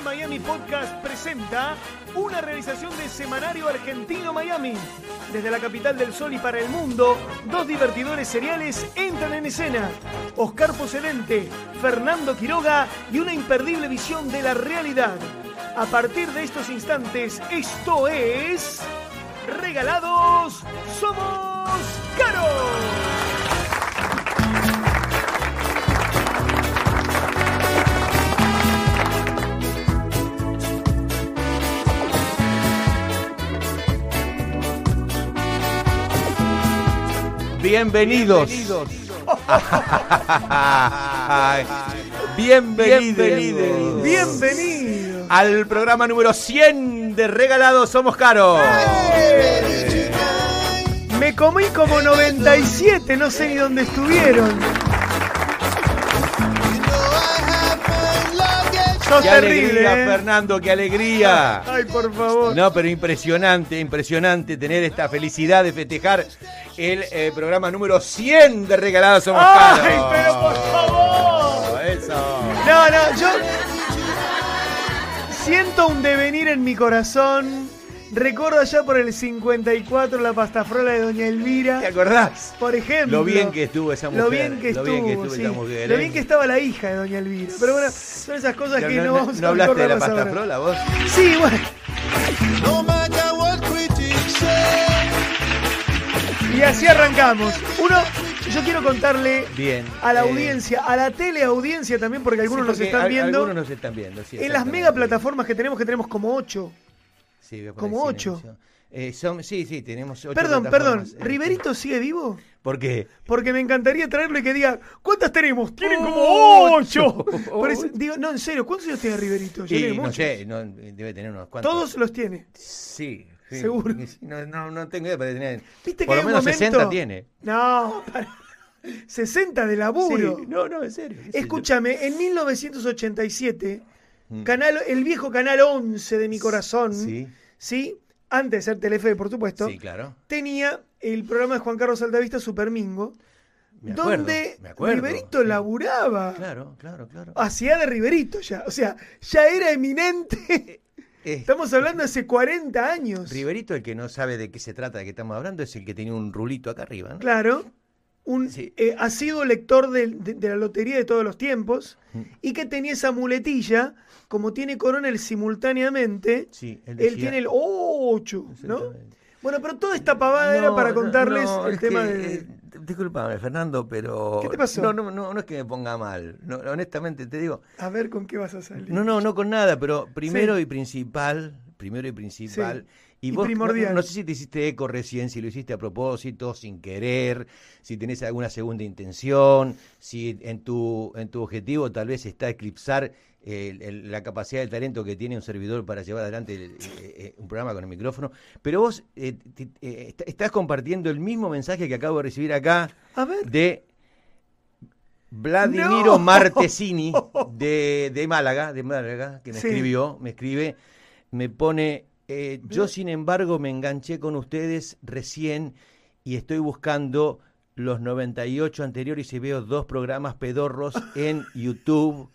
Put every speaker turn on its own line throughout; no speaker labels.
Miami Podcast presenta una realización de Semanario Argentino Miami. Desde la capital del sol y para el mundo, dos divertidores seriales entran en escena. Oscar Pocelente, Fernando Quiroga y una imperdible visión de la realidad. A partir de estos instantes, esto es... Regalados Somos Caros.
Bienvenidos. Ay, Bienvenidos.
Bienvenido.
Al programa número 100 de Regalados Somos Caros.
Me comí como 97, no sé ni dónde estuvieron. Sos
Qué
terrible,
alegría,
¿eh?
Fernando, qué alegría.
Ay, por favor.
No, pero impresionante, impresionante tener esta felicidad de festejar el eh, programa número 100 de Regalados Somos Caros.
Ay, pero por favor.
Eso.
No, no, yo siento un devenir en mi corazón. Recuerdo allá por el 54 la pastafrola de Doña Elvira.
¿Te acordás?
Por ejemplo.
Lo bien que estuvo esa mujer.
Lo bien que
lo
estuvo,
bien que estuvo
sí.
esa mujer,
Lo
¿eh?
bien que estaba la hija de Doña Elvira. Pero bueno, son esas cosas que no,
no,
vamos
no
a
hablaste de la
recordarlas
pasta
ahora.
frola, vos.
Sí, bueno.
No matter what critics say.
Y así arrancamos. Uno, yo quiero contarle
Bien.
a la
eh,
audiencia, a la teleaudiencia también, porque algunos
sí,
nos están viendo.
Algunos nos están viendo, sí,
En las mega plataformas que tenemos, que tenemos como ocho. Como ocho.
Eh, son, sí, sí, tenemos ocho
Perdón, perdón.
eh,
¿Riverito sigue vivo?
¿Por qué?
Porque me encantaría traerlo y que diga, ¿cuántas tenemos? Tienen como
Ocho.
ocho. Por eso- digo, no, en serio, ¿cuántos años tiene Riverito?
Y
tiene
no sé, no, debe tener unos cuantos.
Todos los tiene.
Sí. sí.
Seguro.
No, no, no tengo idea, pero tener.
¿Viste que
por
hay
lo menos
momento-
60 tiene.
No, para. 60 de laburo.
Sí, no, no, en serio.
Escúchame, en 1987,
Mm.
Canal, el viejo canal 11 de mi corazón,
Sí.
¿sí? antes de ser Telefe, por supuesto,
Sí, claro.
tenía el programa de Juan Carlos Altavista, Supermingo,
Me acuerdo,
donde
me acuerdo,
Riverito
sí.
laburaba.
Claro, claro, claro.
Hacía de Riverito ya, o sea, ya era eminente.
Eh,
Estamos hablando de hace 40 años.
Riverito, el que no sabe de qué se trata, de qué estamos hablando, es el que tenía un rulito acá arriba, ¿no?
Claro, un
Sí.
eh, asiduo lector de, de la lotería de todos los tiempos y que tenía esa muletilla, como tiene Coronel simultáneamente,
Sí, él
él,
decía-
tiene el 8, ¿no? Bueno, pero toda esta pavada era para contarles
no,
el tema
que,
de...
eh, discúlpame, Fernando, pero.
¿Qué te pasó?
No, no, no, no es que me ponga mal. Honestamente te digo.
A ver con qué vas a salir.
No, no, no con nada, pero primero
Sí.
y principal. Primero y principal.
Y
vos,
primordial.
No, sé si te hiciste eco recién, si lo hiciste a propósito, sin querer, si tenés alguna segunda intención, si en tu, en tu objetivo tal vez está eclipsar el- la capacidad del talento que tiene un servidor para llevar adelante el- eh, eh, un programa con el micrófono. Pero vos eh, te- estás compartiendo el mismo mensaje que acabo de recibir acá
A ver.
de Vladimiro
No.
Martesini de, de Málaga, de Málaga, que me
Sí.
escribió, me escribe, me pone, eh, yo sin embargo me enganché con ustedes recién y estoy buscando los 98 anteriores y veo dos programas pedorros en YouTube,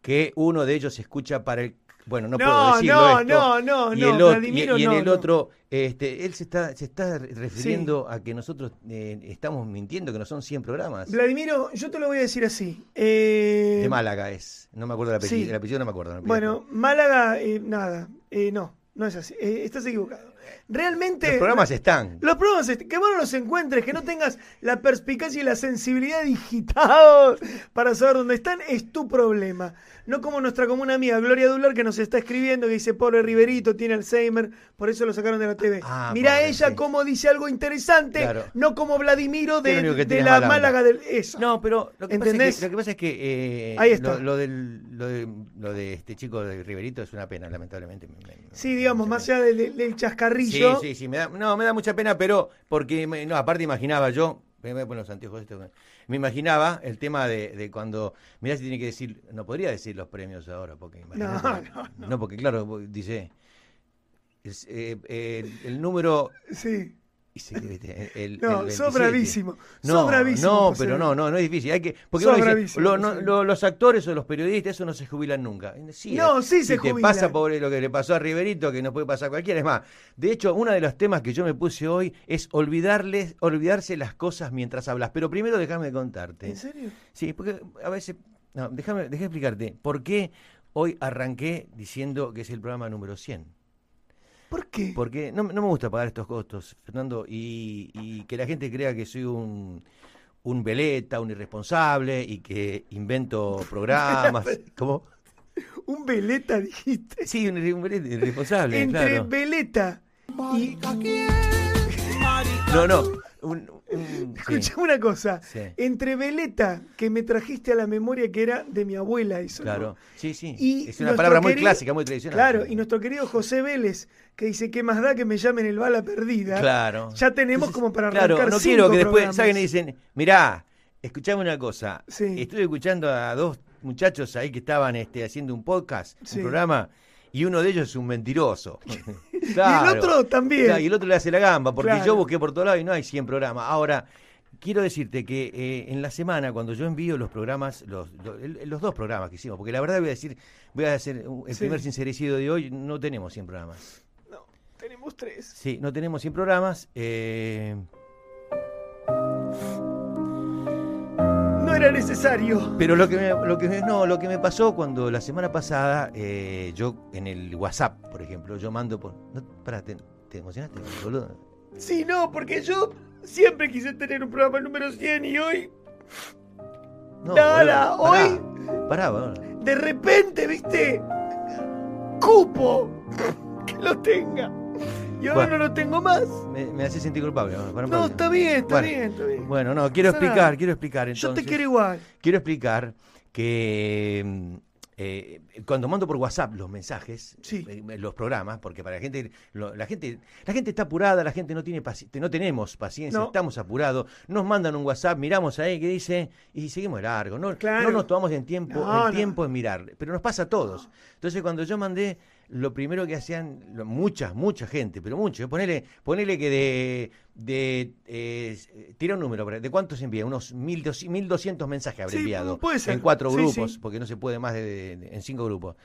que uno de ellos se escucha para el... Bueno, no, puedo
No,
decirlo
no,
esto.
no, no,
y
no,
el otro- y-
Vladimiro,
y en
no,
el otro, este, él se está, se está refiriendo a que nosotros eh, estamos mintiendo, que no son 100 programas.
Vladimiro, yo te lo voy a decir así. Eh,
De Málaga es. No me acuerdo el apellido.
sí.
El apellido no me acuerdo. no me
Bueno, Málaga, eh, nada. Eh, no, no es así. Eh, estás equivocado. Realmente...
Los programas están.
Los programas, est- que vos no los encuentres, que no tengas la perspicacia y la sensibilidad digitados para saber dónde están, es tu problema. No como nuestra común amiga Gloria Dular que nos está escribiendo, que dice, pobre Riverito, tiene Alzheimer, por eso lo sacaron de la TV.
Ah,
Mira
pobre,
ella
sí.
cómo dice algo interesante,
Claro.
no como Vladimiro de, de la. Málaga del... Eso.
No, pero lo que, pasa es que, lo que pasa es que eh,
Ahí está.
Lo, lo del, lo, de, lo de este chico de Riverito es una pena, lamentablemente. Me- me-
Sí, digamos,
me-
más allá del,
Sí,
chascarrillo.
sí, sí. Me da, no, me da mucha pena, pero porque, no, aparte imaginaba yo, me voy a poner los anteojos estos, me imaginaba el tema de, de cuando, mirá si tiene que decir, no podría decir los premios ahora, porque
no,
No, porque claro, dice, es, eh, eh, el número
Sí.
El-
No,
el
sos
27.
bravísimo.
No,
sos bravísimo.
no,
José.
pero no, no, no es difícil. Hay que, porque dice, lo- no- lo- los actores o los periodistas, eso no se jubilan nunca. Sí,
No,
eh,
sí
si
se
te
jubilan.
pasa por lo que le pasó a Riverito, que no puede pasar a cualquiera. Es más, de hecho, uno de los temas que yo me puse hoy es olvidarles, olvidarse las cosas mientras hablas. Pero primero déjame contarte.
¿En serio?
Sí, porque a veces. No, déjame, déjame explicarte. ¿Por qué hoy arranqué diciendo que es el programa número 100?
¿Por qué?
Porque no, no me gusta pagar estos costos, Fernando, y, y que la gente crea que soy un, un veleta, un irresponsable y que invento programas. ¿Cómo?
Un veleta dijiste.
Sí, un, un veleta irresponsable,
Entre
claro.
veleta y.
No, no. Un, un- sí,
Escucha una cosa.
Sí.
Entre veleta, que me trajiste a la memoria que era de mi abuela, eso. ¿no?
claro. Sí, sí.
Y
es una palabra muy
querido-
clásica, muy tradicional.
Claro, y nuestro querido José Vélez, que dice, ¿qué más da que me llamen el bala perdida?
Claro.
Ya tenemos
Entonces,
como para arrancar
Claro, no
cinco
quiero que después salgan y dicen, mirá, escuchame una cosa.
Sí.
Estuve escuchando a dos muchachos ahí que estaban este, haciendo un podcast, un programa, y uno de ellos es un mentiroso.
Y el otro también.
Claro, y el otro le hace la gamba, porque
Claro.
yo busqué por todos lados y no hay 100 programas. Ahora, quiero decirte que eh, en la semana, cuando yo envío los programas, los, los, el- los dos programas que hicimos, porque la verdad voy a decir, voy a hacer el
Sí.
primer sincericidio de hoy, no tenemos 100 programas.
No, tenemos tres.
Sí, no tenemos 100 programas. eh,
era necesario.
Pero lo que me, lo que me- no, lo que me pasó cuando la semana pasada, eh, yo en el WhatsApp, por ejemplo, yo mando por. No, pará, ¿te, te emocionaste, boludo?
Sí, no, porque yo siempre quise tener un programa número 100 y hoy,
No,
Nada,
boludo, pará,
hoy-
Pará, boludo.
de repente, ¿viste? Cupo que lo tenga. Y ahora
Bueno.
no lo tengo más.
Me, me hace sentir culpable.
No, está bien, está
Bueno,
bien, está bien.
Bueno, no, quiero explicar,
nada.
quiero explicar
Yo te quiero igual.
Quiero explicar que eh, cuando mando por WhatsApp los mensajes,
Sí.
eh, los programas, porque para la gente, lo- la gente, la gente está apurada, la gente no tiene paci- no tenemos paciencia,
No.
estamos apurados, nos mandan un WhatsApp, miramos ahí que dice y seguimos largo, no,
Claro.
no nos tomamos el tiempo,
No,
el tiempo en mirar, pero nos pasa a todos. Entonces cuando yo mandé lo primero que hacían lo- mucha, mucha gente, pero mucho, ponele, ponele que de, de eh, tira un número, ¿de cuántos envía? Unos 1200 1200 mensajes habré
Sí,
enviado
puede ser.
en cuatro
Sí,
grupos,
sí.
porque no se puede más de, de- de- en cinco grupos.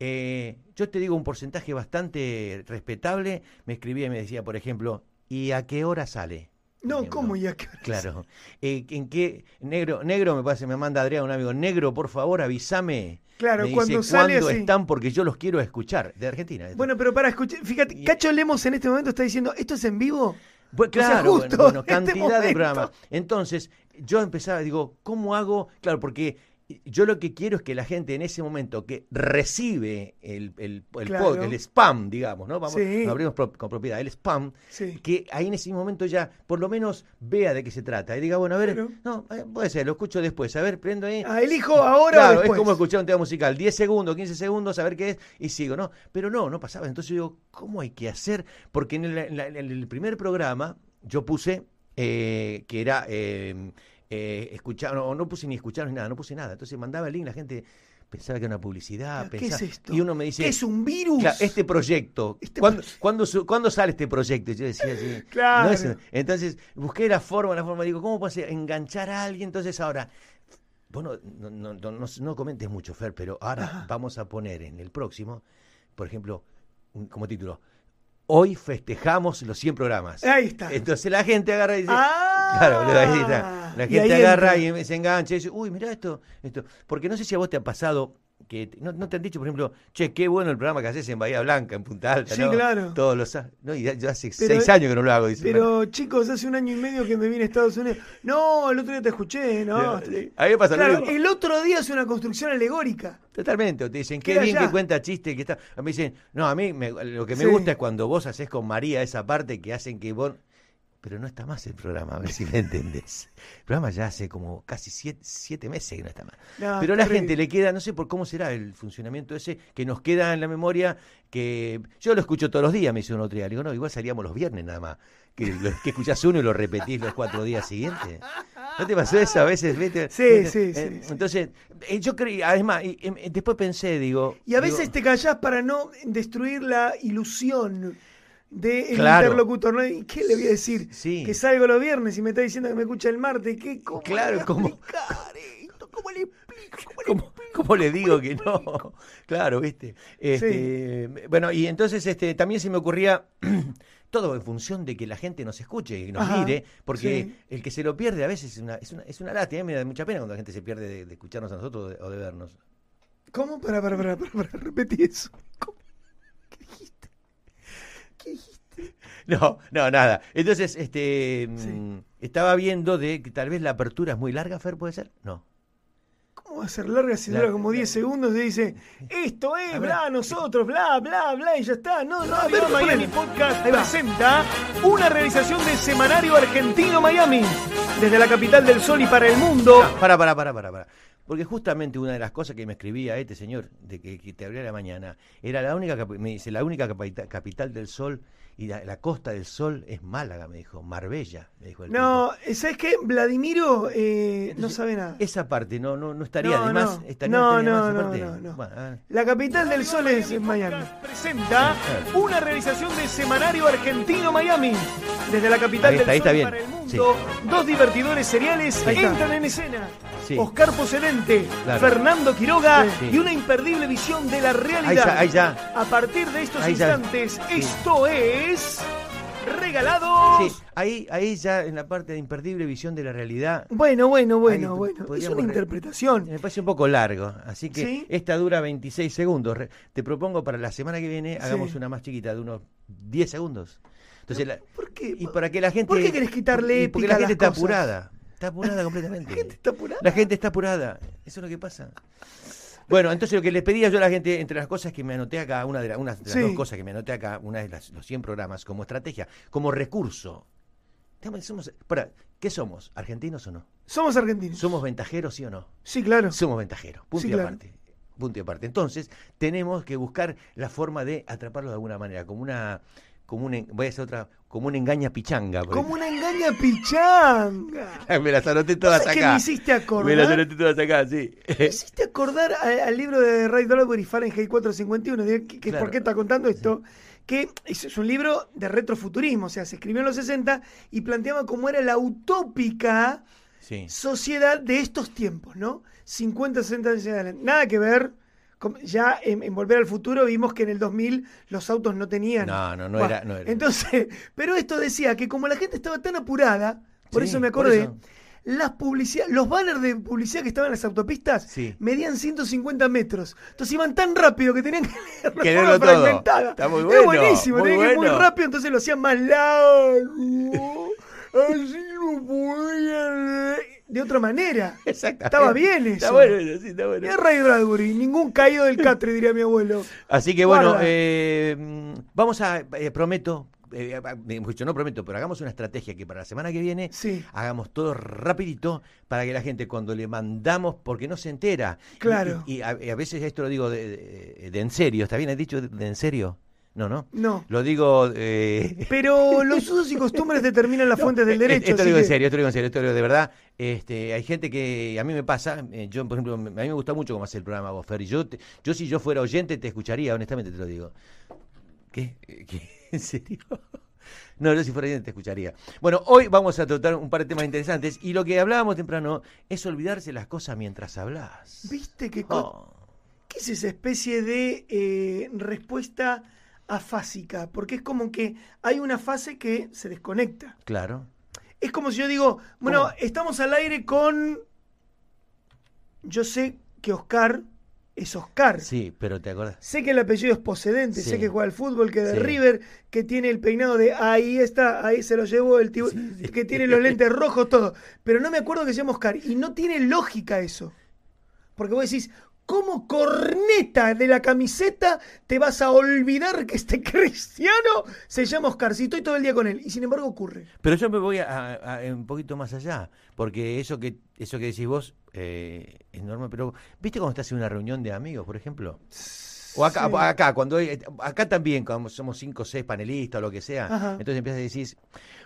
Eh, yo te digo un porcentaje bastante respetable. Me escribía y me decía, por ejemplo, ¿y a qué hora sale?
No,
ejemplo.
¿cómo ya
Claro. Eh, ¿En qué? Negro, negro me parece, me manda Adrián, un amigo. Negro, por favor, avísame.
Claro,
me dice,
cuando sale
¿cuándo
así.
están? Porque yo los quiero escuchar. De Argentina. esto.
Bueno, pero para escuchar, fíjate,
Y-
Cacho Lemos en este momento está diciendo, ¿esto es en vivo?
Pues
O sea,
claro, bueno, bueno,
en este
cantidad de programas. Entonces, yo empezaba, digo, ¿cómo hago? Claro, porque yo lo que quiero es que la gente en ese momento que recibe el, el, el,
Claro.
pod- el spam, digamos, ¿no? Vamos,
Sí.
lo abrimos pro- con propiedad, el spam,
Sí.
que ahí en ese momento ya por lo menos vea de qué se trata. Y diga, bueno, a ver,
Claro.
no, eh, puede ser, lo escucho después, a ver, prendo ahí.
Ah, elijo ahora
Claro,
o después.
es como escuchar un tema musical, 10 segundos, 15 segundos, a ver qué es, y sigo, ¿no? Pero no, no pasaba. Entonces yo digo, ¿cómo hay que hacer? Porque en el, en la- en el primer programa yo puse eh, que era eh, eh, escuchar, no, no puse ni escuchar ni nada, no puse nada. Entonces mandaba el link, la gente pensaba que era una publicidad.
¿Qué
pensaba-
es esto?
Y uno me dice,
¿Qué es un virus?
Claro, este proyecto,
Este
¿cuándo,
proyecto.
cuándo su- cuándo sale este proyecto? Y Yo decía así.
Claro.
no es- entonces busqué la forma, la forma, digo, ¿cómo puedo hacer? enganchar a alguien? Entonces ahora, bueno, no, no, no, no- comentes mucho, Fer, pero ahora
Ajá.
vamos a poner en el próximo, por ejemplo, como título, Hoy festejamos los 100 programas.
Ahí está.
Entonces la gente agarra y dice,
Ah.
claro, ahí está. La gente agarra
entra.
y se engancha y dice, uy, mira esto, esto. Porque no sé si a vos te ha pasado que no, no te han dicho, por ejemplo, che, qué bueno el programa que haces en Bahía Blanca, en Punta Alta,
Sí,
¿no?
claro.
Todos los no, y ya, ya hace
Pero-
seis años que no lo hago.
Pero chicos, hace un año y medio que me vine a Estados Unidos. No, el otro día te escuché, no.
A mí me pasa
Claro, el otro día es una construcción alegórica.
Totalmente, o te dicen, qué bien
allá.
que cuenta chiste, que está. A mí dicen, no, a mí me- lo que me
Sí.
gusta es cuando vos haces con María esa parte que hacen que vos. Pero no está más el programa, a ver si me entendés. El programa ya hace como casi siete, siete meses que no está más.
No,
Pero a la gente le queda, no sé por cómo será el funcionamiento ese, que nos queda en la memoria, que yo lo escucho todos los días, me dice un otro día. Le digo, no, igual salíamos los viernes nada más. Que, que escuchás uno y lo repetís los cuatro días siguientes. ¿No te pasó eso a veces? ¿viste?
Sí,
¿Viste?
sí, sí,
Eh,
sí.
Entonces, eh, yo creí, además, y, eh, después pensé, digo.
Y a
digo,
veces te callás para no destruir la ilusión del
Claro.
interlocutor. ¿no? ¿Y qué le voy a decir?
Sí.
Que salgo los viernes y me está diciendo que me escucha el martes. ¿Qué, ¿Cómo
Claro,
le
¿cómo?
esto? ¿Cómo le explico? ¿Cómo le
¿Cómo, cómo le digo que no? Claro, viste. Este, Bueno, y entonces este, también se me ocurría todo en función de que la gente nos escuche y nos
Ajá,
mire, porque
sí.
el que se lo pierde a veces es una, es una, es una lástima. Me da mucha pena cuando la gente se pierde de, de escucharnos a nosotros o de, o de vernos.
¿Cómo? Para, para, para, para, para, repetí eso. ¿Cómo? ¿Qué dijiste?
No, no, nada. Entonces, este,
Sí.
mm, estaba viendo de que tal vez la apertura es muy larga, Fer, ¿puede ser? No.
¿Cómo va a ser larga si dura como
la-
10 segundos y dice, esto es, bla, nosotros, bla, bla, bla, y ya está? No, no,
ver,
no, Miami. Podcast presenta una realización de Semanario Argentino Miami, desde la capital del sol y para el mundo.
Para, para, para, para, para. Porque justamente una de las cosas que me escribía este señor, de que, que te abría la mañana, era la única, me dice, la única capita- capital del sol y la, la costa del sol es Málaga, me dijo, Marbella, me dijo el
No, ¿sabes qué? Vladimiro eh, no sabe nada.
tipo. Esa parte no, no, no estaría
No,
de más.
no.
estaría,
No,
estaría
no,
más
no, no, no.
Bueno, ah,
La capital del sol es Miami. Presenta una realización de Semanario Argentino Miami. Desde la capital
Ahí está,
del
ahí
sol
está
y
bien.
para el mundo, dos divertidores seriales
Ahí está.
entran en escena.
Sí.
Oscar Pocelente,
Claro.
Fernando Quiroga
Sí.
y una imperdible visión de la realidad.
Ahí ya, ahí ya.
A partir de estos
Ahí
instantes, esto es Regalados.
Sí, ahí, ahí ya en la parte de imperdible visión de la realidad.
Bueno, bueno, bueno,
Ahí
bueno. Es una
re-
interpretación.
Me parece un poco largo, así que
¿Sí?
esta dura 26 segundos. Te propongo para la semana que viene hagamos
Sí.
una más chiquita de unos 10 segundos. Entonces, la-
¿Por qué?
y para que la gente
¿Por qué querés quitarle
porque la gente está
cosas?
apurada, está apurada completamente.
¿La gente está apurada?
La gente está apurada, eso es lo que pasa. Bueno, entonces lo que les pedía yo a la gente, entre las cosas que me anoté acá, una de, la- una de las
Sí.
dos cosas que me anoté acá, una de las, los 100 programas, como estrategia, como recurso. Digamos, Somos, para, ¿Qué somos? ¿Argentinos o no?
Somos argentinos.
¿Somos ventajeros, sí o no?
Sí, claro.
Somos ventajeros, punto
Sí,
y
claro.
aparte. Punto y aparte. Entonces, tenemos que buscar la forma de atraparlo de alguna manera, como una, como un, voy a hacer otra, como una engaña pichanga. por
Como una engaña pichanga.
Me las anoté todas
¿Sabes qué
acá.
me hiciste acordar?
Me las anoté todas acá, sí.
Me hiciste acordar al libro de Ray Bradbury, Fahrenheit 451, de- que, que
Claro.
¿por qué está contando esto? Que es, es un libro de retrofuturismo, o sea, se escribió en los 60 y planteaba cómo era la utópica
Sí.
sociedad de estos tiempos, ¿no? 50, 60 años adelante. Nada que ver. Ya en, en Volver al Futuro vimos que en el 2000 los autos no tenían.
No, no, no era- no era.
Entonces, pero esto decía que como la gente estaba tan apurada, por
Sí,
eso me acordé,
eso.
las publicidad, los banners de publicidad que estaban en las autopistas
Sí.
medían 150 metros. Entonces iban tan rápido que tenían que leerlo fragmentada.
Está muy
Era
bueno,
buenísimo,
muy
tenían que ir muy rápido, entonces lo hacían más largo. Así no podían leer. De otra manera.
Exactamente.
Estaba bien eso.
Está bueno eso, sí, está bueno.
Es Ray Bradbury, ningún caído del catre, diría mi abuelo.
Así que bueno, eh, vamos a, eh, prometo, eh, no prometo, pero hagamos una estrategia que para la semana que viene
Sí.
hagamos todo rapidito para que la gente cuando le mandamos, porque no se entera.
Claro.
Y, y a, y a veces esto lo digo de, de- de en serio, ¿está bien? ¿Has dicho de, de en serio? No, no.
No.
Lo digo... eh,
Pero los usos y costumbres determinan las fuentes del
eh,
derecho.
Esto lo digo en serio, esto lo digo en serio, esto lo digo de verdad. Este, hay gente que a mí me pasa, eh, yo por ejemplo, a mí me gusta mucho cómo hace el programa vos, Fer, y yo, te- yo si yo fuera oyente te escucharía, honestamente te lo digo. ¿Qué? ¿Qué? ¿En serio? No, yo si fuera oyente te escucharía. Bueno, hoy vamos a tratar un par de temas interesantes y lo que hablábamos temprano es olvidarse las cosas mientras hablas.
¿Viste qué,
Oh,
qué es esa especie de eh, respuesta afásica? Porque es como que hay una fase que se desconecta.
claro.
Es como si yo digo, bueno,
¿Cómo?
estamos al aire con... Yo sé que Oscar es Oscar.
Sí, pero te acordás.
Sé que el apellido es Posedente,
Sí.
sé que juega al fútbol, que de
Sí.
River, que tiene el peinado de ahí está, ahí se lo llevó el tío, que tiene los lentes rojos, todo. Pero no me acuerdo que se llama Oscar. Y no tiene lógica eso. Porque vos decís, ¿cómo corneta de la camiseta te vas a olvidar que este cristiano se llama Oscar? Si estoy todo el día con él. Y sin embargo ocurre.
Pero yo me voy a, a- a un poquito más allá, porque eso que eso que decís vos eh, es normal, pero ¿viste cuando estás en una reunión de amigos, por ejemplo? O acá,
Sí.
acá, cuando acá también, cuando somos cinco o seis panelistas o lo que sea,
Ajá.
entonces empiezas a decir,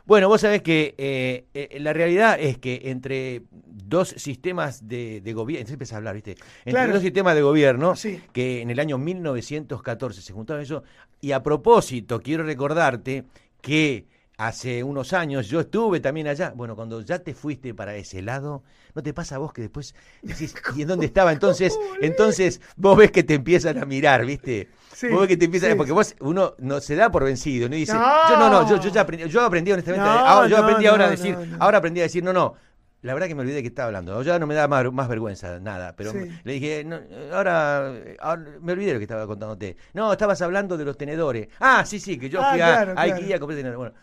bueno, vos sabés que eh, eh, la realidad es que entre dos sistemas de, de gobierno, entonces empiezas a hablar, ¿viste? Entre
Claro.
dos sistemas de gobierno,
Sí.
que en el año 1914 se juntaron eso, y a propósito, quiero recordarte que hace unos años yo estuve también allá, bueno, cuando ya te fuiste para ese lado, ¿no te pasa a vos que después decís, ¿y en dónde estaba? Entonces, entonces vos ves que te empiezan a mirar, ¿viste?
Sí,
vos ves que te empiezan,
sí.
porque vos, uno no se da por vencido, no Y dice,
No.
yo no, no, yo, yo ya aprendí, yo aprendí honestamente,
No,
ahora, yo
no,
aprendí ahora a decir, ahora aprendí a decir, no, no, la verdad que me olvidé que estaba hablando, ya no me da más, más vergüenza nada, pero
Sí.
le dije, no, ahora, ahora me olvidé lo que estaba contándote. No, estabas hablando de los tenedores. Ah, sí, sí, que yo
Ah,
fui a,
claro,
a
claro.
Ikea a comprar tenedores. Bueno,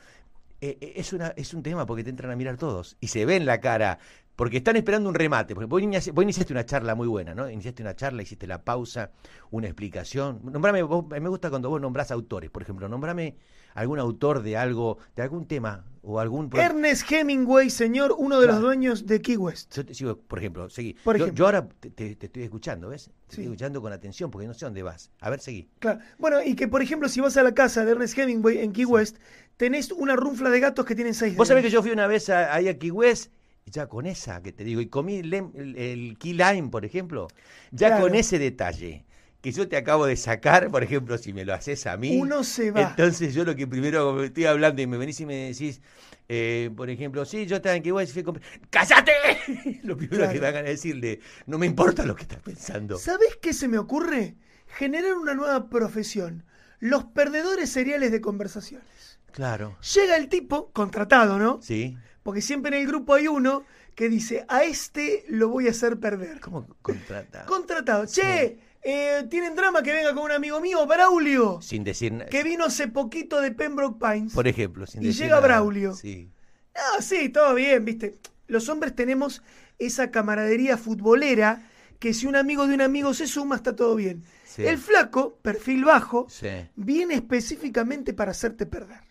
eh, eh, es, una, es un tema porque te entran a mirar todos y se ve en la cara. Porque están esperando un remate. Porque vos, inici- vos iniciaste una charla muy buena, ¿no? Iniciaste una charla, hiciste la pausa, una explicación. Nombrame, vos- me gusta cuando vos nombrás autores, por ejemplo. Nombrame algún autor de algo, de algún tema o algún...
Ernest Hemingway, señor, uno de los dueños de Key West.
Yo te sigo, por ejemplo, seguí.
Por
Yo-
ejemplo.
Yo, ahora te, te- te estoy escuchando, ¿ves? Te
Sí.
estoy escuchando con atención porque no sé dónde vas. A ver, seguí.
Claro. Bueno, y que por ejemplo, si vas a la casa de Ernest Hemingway en Key West, tenés una runfla de gatos que tienen seis
Vos sabés que yo fui una vez a- ahí a Key West, ya con esa que te digo, y comí el, el key lime, por ejemplo, ya
Claro.
con ese detalle que yo te acabo de sacar, por ejemplo, si me lo haces a mí.
Uno se va.
Entonces yo lo que primero estoy hablando y me venís y me decís, eh, por ejemplo, sí, yo estaba en y fui a comprar. ¡Cállate! lo primero
Claro.
que me hagan es decirle, no me importa lo que estás pensando.
¿Sabés qué se me ocurre? Generar una nueva profesión. Los perdedores seriales de conversaciones.
Claro.
Llega el tipo, contratado, ¿no?
Sí.
Porque siempre en el grupo hay uno que dice, a este lo voy a hacer perder.
¿Cómo contrata?
Contratado. Che, eh, ¿tienen drama que venga con un amigo mío, Braulio?
Sin decir nada.
Que vino hace poquito de Pembroke Pines.
Por ejemplo, sin
Y
decir
llega
nada.
Braulio.
Sí.
Ah, sí, todo bien, viste. Los hombres tenemos esa camaradería futbolera que si un amigo de un amigo se suma, está todo bien.
Sí.
El flaco, perfil bajo,
Sí.
viene específicamente para hacerte perder.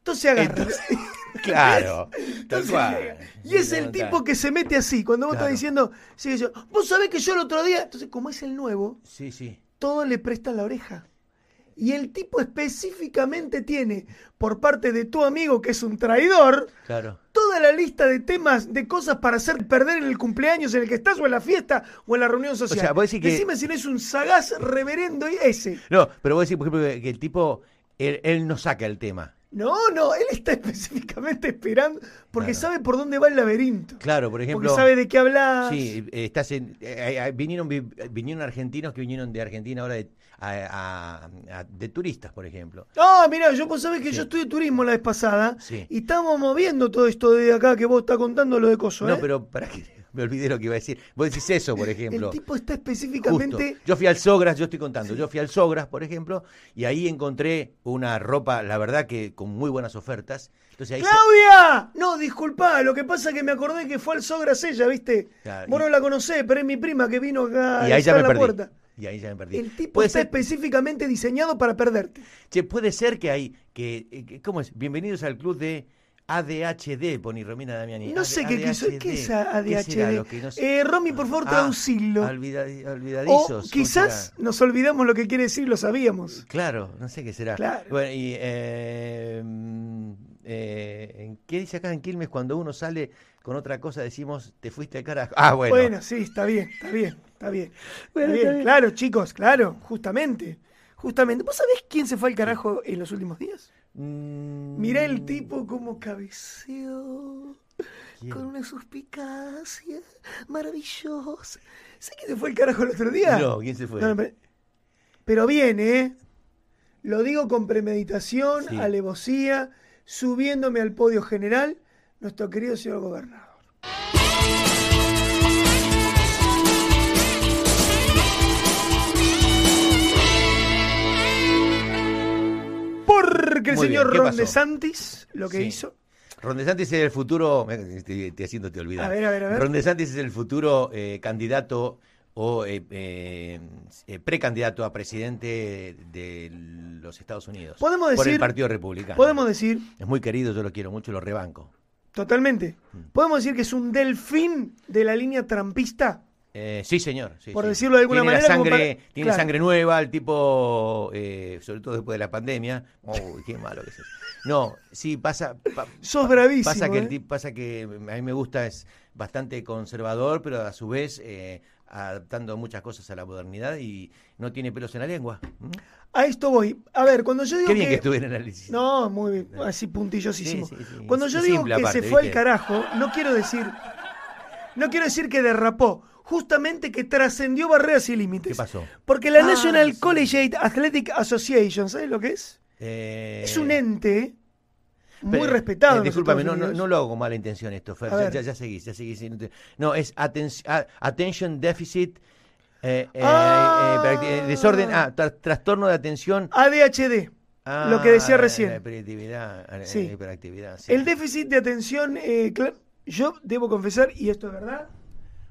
Entonces agarra.
Entonces, Claro,
Entonces
cual.
Y es el tipo que se mete así. Cuando vos
Claro.
estás diciendo, sigue yo, vos sabés que yo el otro día. Entonces, como es el nuevo,
Sí, sí.
todo le presta la oreja. Y el tipo específicamente tiene, por parte de tu amigo que es un traidor,
Claro.
toda la lista de temas, de cosas para hacer perder en el cumpleaños en el que estás, o en la fiesta, o en la reunión social.
sea, vos decís que-
Decime si no es un sagaz reverendo ese.
No, pero vos decís, por ejemplo, que el tipo, él, él no saca el tema.
No, no, él está específicamente esperando porque
Claro.
sabe por dónde va el laberinto.
Claro, por ejemplo.
porque sabe de qué hablas.
Sí, estás en, eh, eh, vinieron, vi- vinieron argentinos que vinieron de Argentina ahora de, a- de turistas, por ejemplo.
Ah, mirá, yo vos sabés que
Sí.
yo estudié turismo la vez pasada
Sí.
y estábamos moviendo todo esto de acá que vos estás contando lo de coso,
No,
¿eh?
pero para que me olvidé lo que iba a decir. Vos decís eso, por ejemplo.
El tipo está
Justo.
específicamente...
Yo fui al Sogras, yo estoy contando, yo fui al Sogras, por ejemplo, y ahí encontré una ropa, la verdad que con muy buenas ofertas. Entonces ahí se-
¡Claudia! No, disculpa, lo que pasa es que me acordé que fue al Sogras ella, ¿viste?
Claro,
Vos
y-
no la conocés, pero es mi prima que vino acá
y
a
ahí ya me
la
perdí.
puerta.
Y ahí ya me perdí.
El tipo
Puede
está
ser-
específicamente diseñado para perderte.
Che, puede ser que hay, que, eh, que- ¿cómo es? Bienvenidos al club de ADHD, pone Romina Damiani.
No sé qué quiso. ¿Qué es
¿Qué lo
ADHD?
no sé?
Eh, Romy, por favor,
Ah,
traducilo. O
olvidadizos. ¿cómo
quizás nos olvidamos lo que quiere decir, lo sabíamos.
Claro, no sé qué será.
Claro.
Bueno, y eh, eh, ¿en ¿qué dice acá en Quilmes? Cuando uno sale con otra cosa decimos, te fuiste al carajo. Ah, bueno.
Bueno, sí, está bien, está bien, está bien.
Bueno,
Está
está
bien. Claro, chicos, claro, justamente. Justamente. ¿Vos sabés quién se fue al carajo en los últimos días?
Mm,
Mirá el tipo como cabeceó.
¿quién?
Con una suspicacia maravillosa. ¿Sabés quién se fue al carajo el otro día?
No, ¿quién se fue?
No, pero- pero bien, ¿eh? Lo digo con premeditación,
Sí.
alevosía, subiéndome al podio general, nuestro querido señor gobernador. Porque el
Muy bien,
señor
¿qué
Ron
pasó?
DeSantis lo que
Sí.
hizo.
Ron DeSantis es el futuro, me- estoy, estoy haciéndote olvidar.
A ver, a ver, a ver.
Ron DeSantis es el futuro eh, candidato o eh, eh, eh, precandidato a presidente de los Estados Unidos.
Podemos
por el
decir-
Partido Republicano.
Podemos decir,
Es muy querido, yo lo quiero mucho, lo rebanco.
totalmente,
Mm.
podemos decir que es un delfín de la línea trampista.
Eh, sí, señor. sí,
Por
sí.
decirlo de alguna
tiene la
manera, como
sangre,
para-
tiene
claro.
sangre nueva, el tipo, eh, sobre todo después de la pandemia. Uy, qué malo que es. eso. No, sí, pasa. pa-
Sos bravísimo.
Pasa que,
¿eh?
el tip- pasa que a mí me gusta, es bastante conservador, pero a su vez adaptando muchas cosas a la modernidad y no tiene pelos en la lengua. ¿Mm?
A esto voy. A ver, cuando yo digo
Qué bien que,
que...
estuve en análisis.
No, muy bien, así puntillosísimo.
Sí, sí, sí.
Cuando yo digo que
aparte,
se fue al carajo, no quiero decir, no quiero decir que derrapó, justamente que trascendió barreras y límites.
¿Qué pasó?
Porque la
Ah,
National
sí.
Collegiate Athletic Association, ¿sabes lo que es?
Eh,
Es un ente muy
Pero,
respetado.
eh, discúlpame, no, no, no lo hago con mala intención esto, Fer. Ya, ya, ya seguís, ya seguís. No es aten- Attention Deficit. eh, eh,
Ah.
eh, eh, desorden, ah, tra- trastorno de atención.
ADHD,
Ah,
lo que decía recién.
La hiperactividad.
Sí.
hiperactividad, sí.
El déficit de atención, eh, yo debo confesar, y esto es verdad,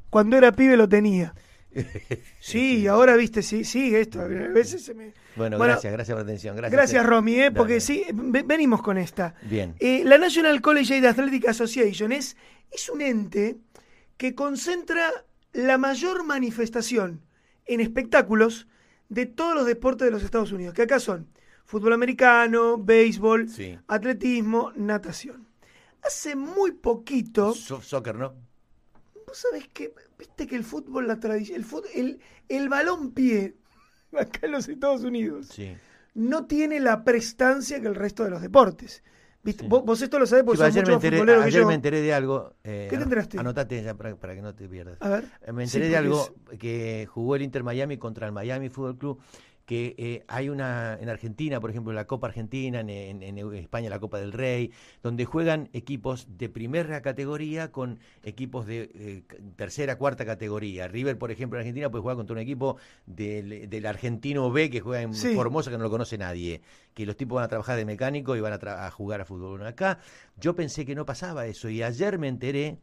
cuando era pibe lo tenía. Sí, y ahora viste, sí, sigue esto. A veces se me...
Bueno,
Bueno,
gracias, gracias por la atención. Gracias,
Gracias,
eh.
Romy, ¿eh? porque
Dale.
sí, ve- venimos con esta.
Bien.
Eh, la National Collegiate Athletic Association es, es un ente que concentra la mayor manifestación en espectáculos de todos los deportes de los Estados Unidos, que acá son fútbol americano, béisbol,
Sí.
atletismo, natación. Hace muy poquito,
So- soccer, ¿no?
Vos sabés que, viste que el fútbol, la tradición, el, fut- el, el balón pie, acá en los Estados Unidos,
Sí.
no tiene la prestancia que el resto de los deportes. ¿Viste?
Sí.
Vos, vos esto lo sabés porque sos
ayer
mucho
me enteré,
futbolero que yo.
me enteré de algo. eh,
¿Qué te enteraste?
Anotate ya para, para que no te pierdas.
A ver.
Eh, Me enteré de algo que jugó el Inter Miami contra el Miami Fútbol Club, que eh, hay una en Argentina, por ejemplo, la Copa Argentina, en, en- en España la Copa del Rey, donde juegan equipos de primera categoría con equipos de eh, tercera, cuarta categoría. River, por ejemplo, en Argentina puede jugar contra un equipo del, del argentino B que juega en
Sí.
Formosa que no lo conoce nadie, que los tipos van a trabajar de mecánico y van a, a jugar a fútbol. Acá yo pensé que no pasaba eso y ayer me enteré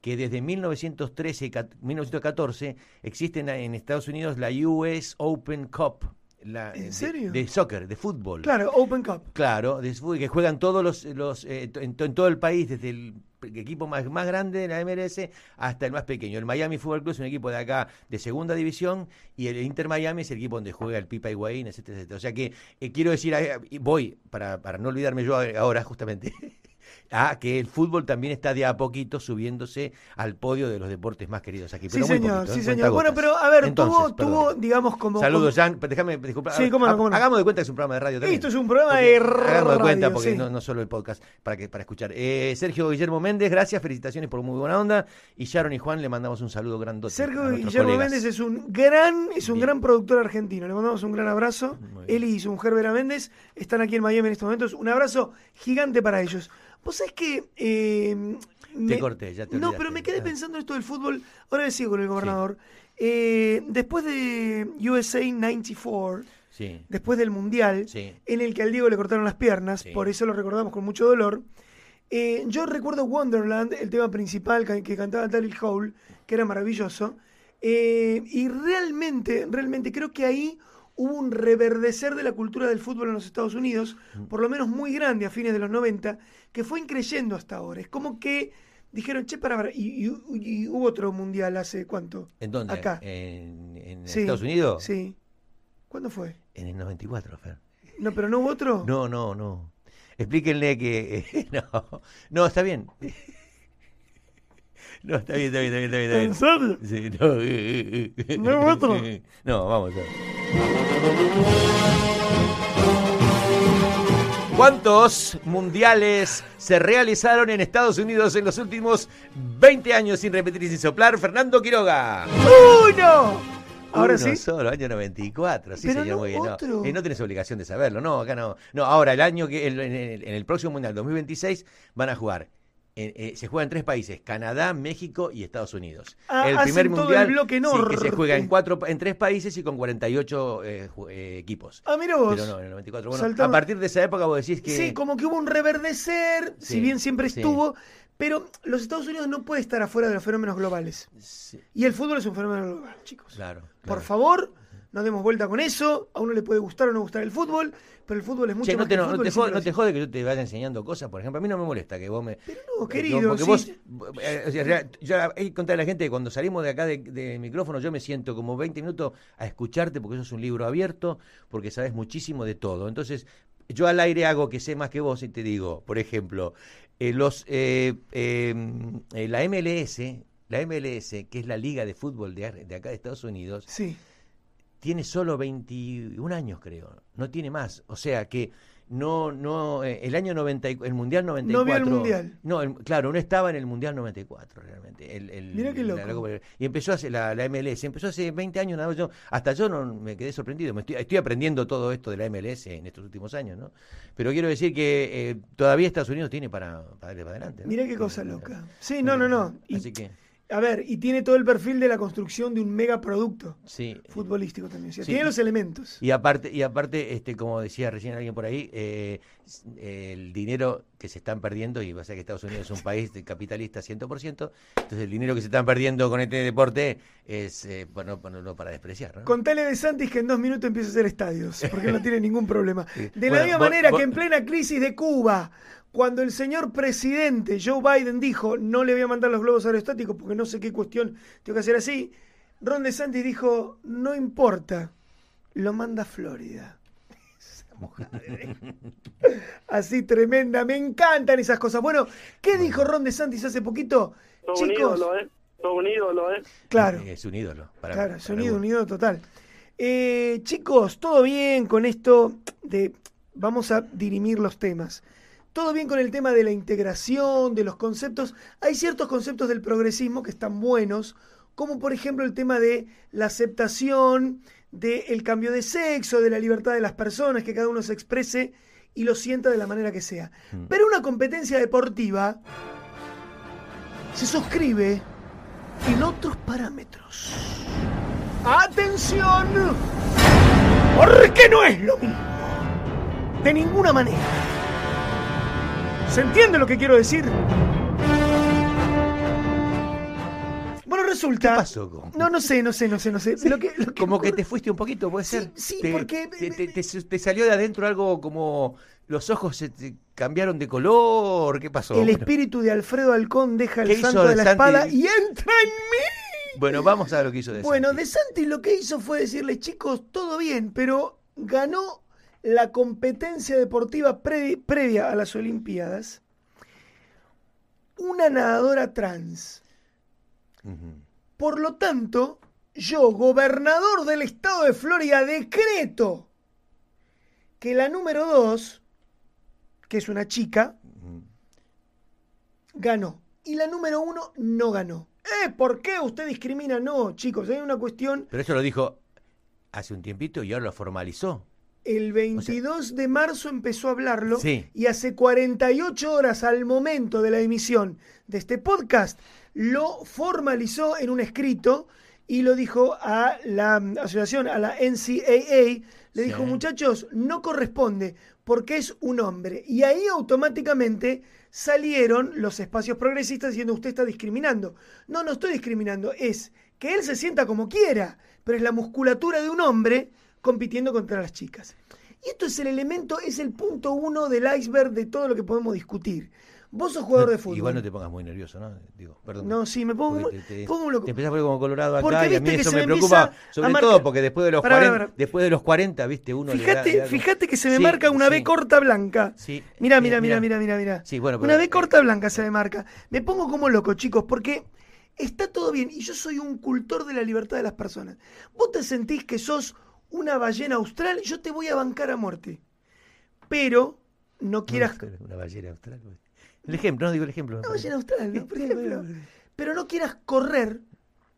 que desde 1913 y cat- 1914 existen en Estados Unidos la US Open Cup. La,
¿En
de-
serio?
De, soccer, de fútbol.
Claro, Open Cup.
Claro, de fútbol, que juegan todos los, los eh, en, to- en todo el país, desde el equipo más, más grande de la MLS hasta el más pequeño. El Miami Fútbol Club es un equipo de acá de segunda división y el Inter Miami es el equipo donde juega el Pipa Higuaín, etcétera, etcétera. O sea que eh, quiero decir, eh, voy, para, para no olvidarme yo ahora justamente, a que el fútbol también está de a poquito subiéndose al podio de los deportes más queridos aquí.
Sí,
muy
señor,
poquito,
sí,
¿eh?
señor. Bueno, pero a ver,
Entonces,
tuvo, tuvo, digamos, como.
Saludos, Jan. Déjame, disculpa.
Sí, cómo no, cómo no.
Hagamos de cuenta que es un programa de radio también.
Esto es un programa de
Hagamos de cuenta
radio,
porque
sí.
no, no solo el podcast para que para escuchar. Eh, Sergio Guillermo Méndez, gracias, felicitaciones por muy buena onda. Y Sharon y Juan le mandamos un saludo grandote.
Sergio Guillermo
colegas.
Méndez es un gran, es un
Bien.
gran productor argentino. Le mandamos un gran abrazo. Él y su mujer Vera Méndez están aquí en Miami en estos momentos. Un abrazo gigante para ellos. Vos sabés que. eh, me-
corté, ya te
No,
olvidaste.
pero me quedé pensando en esto del fútbol. Ahora me sigo con el gobernador. Eh, después de USA 94,
Sí,
después del Mundial,
sí.
en el que al Diego le cortaron las piernas, por eso lo recordamos con mucho dolor. Eh, yo recuerdo Wonderland, el tema principal que, que cantaba Daryl Hall, que era maravilloso. Eh, y realmente, realmente creo que ahí hubo un reverdecer de la cultura del fútbol en los Estados Unidos, por lo menos muy grande a fines de los 90, que fue increyendo hasta ahora. Es como que dijeron, che, para, para, y, y- y hubo otro mundial hace cuánto?
¿En dónde?
Acá.
¿En, en
Sí,
Estados Unidos?
Sí. ¿Cuándo fue?
En el 94, Fer.
No, pero no hubo otro.
No, no, no. Explíquenle que. no, no, está bien. No, está bien, está bien, está bien. Está bien,
¿En serio?
Sí, no. eh, eh, eh.
¿No hay otro?
No, vamos a ver. ¿Cuántos mundiales se realizaron en Estados Unidos en los últimos 20 años sin repetir y sin soplar? Fernando Quiroga.
¡Uno! Ahora
Uno
sí.
solo, año 94. Sí,
Pero
señor,
no
muy bien. No,
otro.
Eh, no tenés obligación de saberlo, no, acá no. No, ahora, el año que, en el próximo Mundial 2026 van a jugar. Eh, eh, se juega en tres países, Canadá, México y Estados Unidos.
Ah,
el primer
todo
mundial
el
sí, que se juega en cuatro en tres países y con 48 eh, eh, equipos.
Ah, mira vos.
Pero no, en el 94. Bueno,
Saltamos-
a partir de esa época vos decís que
Sí, como que hubo un reverdecer, si bien siempre
sí.
estuvo, pero los Estados Unidos no puede estar afuera de los fenómenos globales. Y el fútbol es un fenómeno global, chicos.
claro,
Por
claro.
favor, no demos vuelta con eso. A uno le puede gustar o no gustar el fútbol, pero el fútbol es mucho
Che, no
más
te,
que
no, no
fútbol
te jode, no te jode que yo te vaya enseñando cosas, por ejemplo. A mí no me molesta que vos me.
Pero no,
eh,
querido,
porque
sí.
vos. eh, o sea, yo hay que contarle a la gente que cuando salimos de acá de, de micrófono, yo me siento como 20 minutos a escucharte porque eso es un libro abierto, porque sabes muchísimo de todo. Entonces, yo al aire hago que sé más que vos y te digo, por ejemplo, eh, los eh, eh, eh, la MLS, la MLS, que es la liga de fútbol de, de acá de Estados Unidos,
Sí.
Tiene solo 21 años, creo. No tiene más. O sea que no, no, eh, el año 90, y- el Mundial 94.
No vio el Mundial.
No, el- claro, no estaba en el Mundial 94 realmente. El, el-
Mirá qué loco.
la y empezó hace la, la MLS, empezó hace 20 años, nada más, yo, hasta yo no me quedé sorprendido. Me estoy, estoy aprendiendo todo esto de la MLS en estos últimos años, ¿no? Pero quiero decir que eh, todavía Estados Unidos tiene para, para para adelante. ¿no?
Mirá qué cosa loca. Sí, no, no, no.
Así que,
A ver, y tiene todo el perfil de la construcción de un megaproducto
sí.
futbolístico también. O sea,
Sí.
tiene los elementos.
Y aparte, y aparte, este, como decía recién alguien por ahí, eh, el dinero que se están perdiendo, y va a ser que Estados Unidos es un país capitalista 100%, entonces el dinero que se están perdiendo con este deporte es, eh, bueno, no, no para despreciar, ¿no?
Contale de Santis que en dos minutos empieza a hacer estadios, porque no tiene ningún problema. De la
Bueno,
misma
vos-
manera
vos-
que en plena crisis de Cuba, cuando el señor presidente Joe Biden dijo no le voy a mandar los globos aerostáticos porque no sé qué cuestión tengo que hacer así, Ron DeSantis dijo no importa, lo manda a Florida. Esa mujer, ¿eh? Así tremenda, me encantan esas cosas. Bueno, ¿qué dijo Ron DeSantis hace poquito?
Todo un
Chicos,
ídolo, ¿eh? Todo un ídolo, ¿eh?
claro.
Es un ídolo. Para,
Claro,
para
sonido
uno.
unido total. Eh, chicos, todo bien con esto de. Vamos a dirimir los temas. Todo bien con el tema de la integración, de los conceptos. Hay ciertos conceptos del progresismo que están buenos, como por ejemplo el tema de la aceptación, del cambio de sexo, de la libertad de las personas, que cada uno se exprese y lo sienta de la manera que sea.
Mm.
Pero una competencia deportiva se suscribe en otros parámetros. ¡Atención! Porque no es lo mismo. De ninguna manera. ¿Se entiende lo que quiero decir? Bueno, resulta.
¿Qué pasó con-
No, no sé, no sé, no sé, no sé. Lo que- lo que
Como que te fuiste un poquito, puede
Sí,
ser.
sí,
Te-
porque-
Te, te- te- te salió de adentro algo como los ojos se te cambiaron de color. ¿Qué pasó?
El
Bueno,
espíritu de Alfredo Halcón deja
¿Qué
el santo de
De
la
Santi?
espada y entra en mí.
Bueno, vamos a ver lo que hizo de
Bueno,
Santi.
De Santi lo que hizo fue decirle, chicos, todo bien, pero ganó la competencia deportiva pre- previa a las Olimpiadas una nadadora trans. Por lo tanto, yo, gobernador del estado de Florida, decreto que la número dos, que es una chica, ganó. Y la número uno no ganó. ¿Eh? ¿Por qué usted discrimina? No, chicos, hay una cuestión
Pero eso lo dijo hace un tiempito y ahora lo formalizó.
El 22 de marzo empezó a hablarlo
Sí.
y hace 48 horas al momento de la emisión de este podcast lo formalizó en un escrito y lo dijo a la asociación, a la NCAA, le
Sí.
dijo muchachos, no corresponde porque es un hombre. Y ahí automáticamente salieron los espacios progresistas diciendo usted está discriminando. No, no estoy discriminando, es que él se sienta como quiera, pero es la musculatura de un hombre compitiendo contra las chicas. Y esto es el elemento, es el punto uno del iceberg de todo lo que podemos discutir. Vos sos jugador de fútbol.
Igual no te pongas muy nervioso, ¿no? Digo, perdón.
No, sí, me pongo,
te, te-
pongo muy loco.
te empezás a poner como colorado acá
Porque
y a mí
viste que
eso me
me
preocupa, sobre todo porque después de los
Pará,
40,
pará, pará.
después de los 40, viste, uno le da-
Fíjate,
le da-
fíjate que se me
Sí,
marca una
sí.
B corta blanca.
Sí,
Mira, mira, mira,
mira.
mira, mira, mira.
Sí, bueno,
una B
eh,
corta blanca se me marca. Me pongo como loco, chicos, porque está todo bien y yo soy un cultor de la libertad de las personas. Vos te sentís que sos una ballena austral, yo te voy a bancar a muerte. Pero no quieras
Una ballena austral. El ejemplo, no digo el ejemplo.
Una ballena austral, ¿no? Por ejemplo. Pero no quieras correr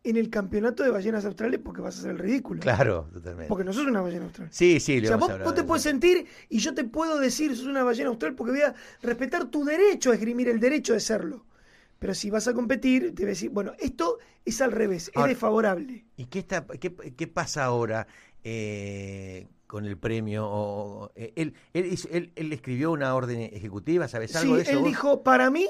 en el campeonato de ballenas australes porque vas a hacer el ridículo.
Claro, totalmente.
Porque no sos una ballena austral.
Sí, sí,
O
le
sea,
vamos
vos, vos te
de
puedes sentir y yo te puedo decir, sos una ballena austral porque voy a respetar tu derecho a esgrimir el derecho de serlo. Pero si vas a competir, te voy a decir, bueno, esto es al revés, es desfavorable.
¿Y qué, está, qué, qué pasa ahora eh, con el premio? O- eh, él, él, hizo- él- él escribió una orden ejecutiva, ¿sabes algo
Sí,
de eso?
él
vos?
dijo, para mí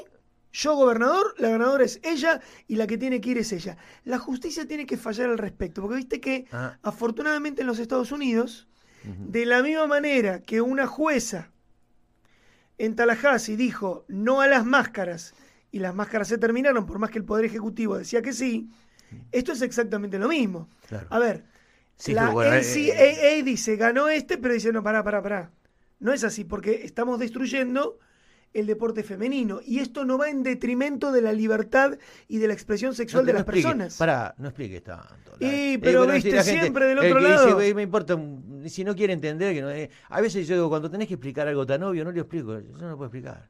Yo gobernador, la ganadora es ella y la que tiene que ir es ella. La justicia tiene que fallar al respecto, porque viste que
Ah.
afortunadamente en los Estados Unidos, de la misma manera que una jueza en Tallahassee dijo no a las máscaras y las máscaras se terminaron por más que el Poder Ejecutivo decía que sí, esto es exactamente lo mismo.
Claro.
A ver,
Sí,
la
bueno, eh,
NCAA dice ganó este, pero dice no, pará, pará, pará. No es así, porque estamos destruyendo el deporte femenino y esto no va en detrimento de la libertad y de la expresión sexual
No,
de
no
las
explique,
personas.
Pará, no expliques tanto. La-
Y,
Eh,
pero viste
gente-
siempre del
el
otro
dice,
lado.
"Güey, me importa, si no quiere entender, que no es-". a veces yo digo, cuando tenés que explicar algo tan obvio, no lo explico, yo no lo puedo explicar.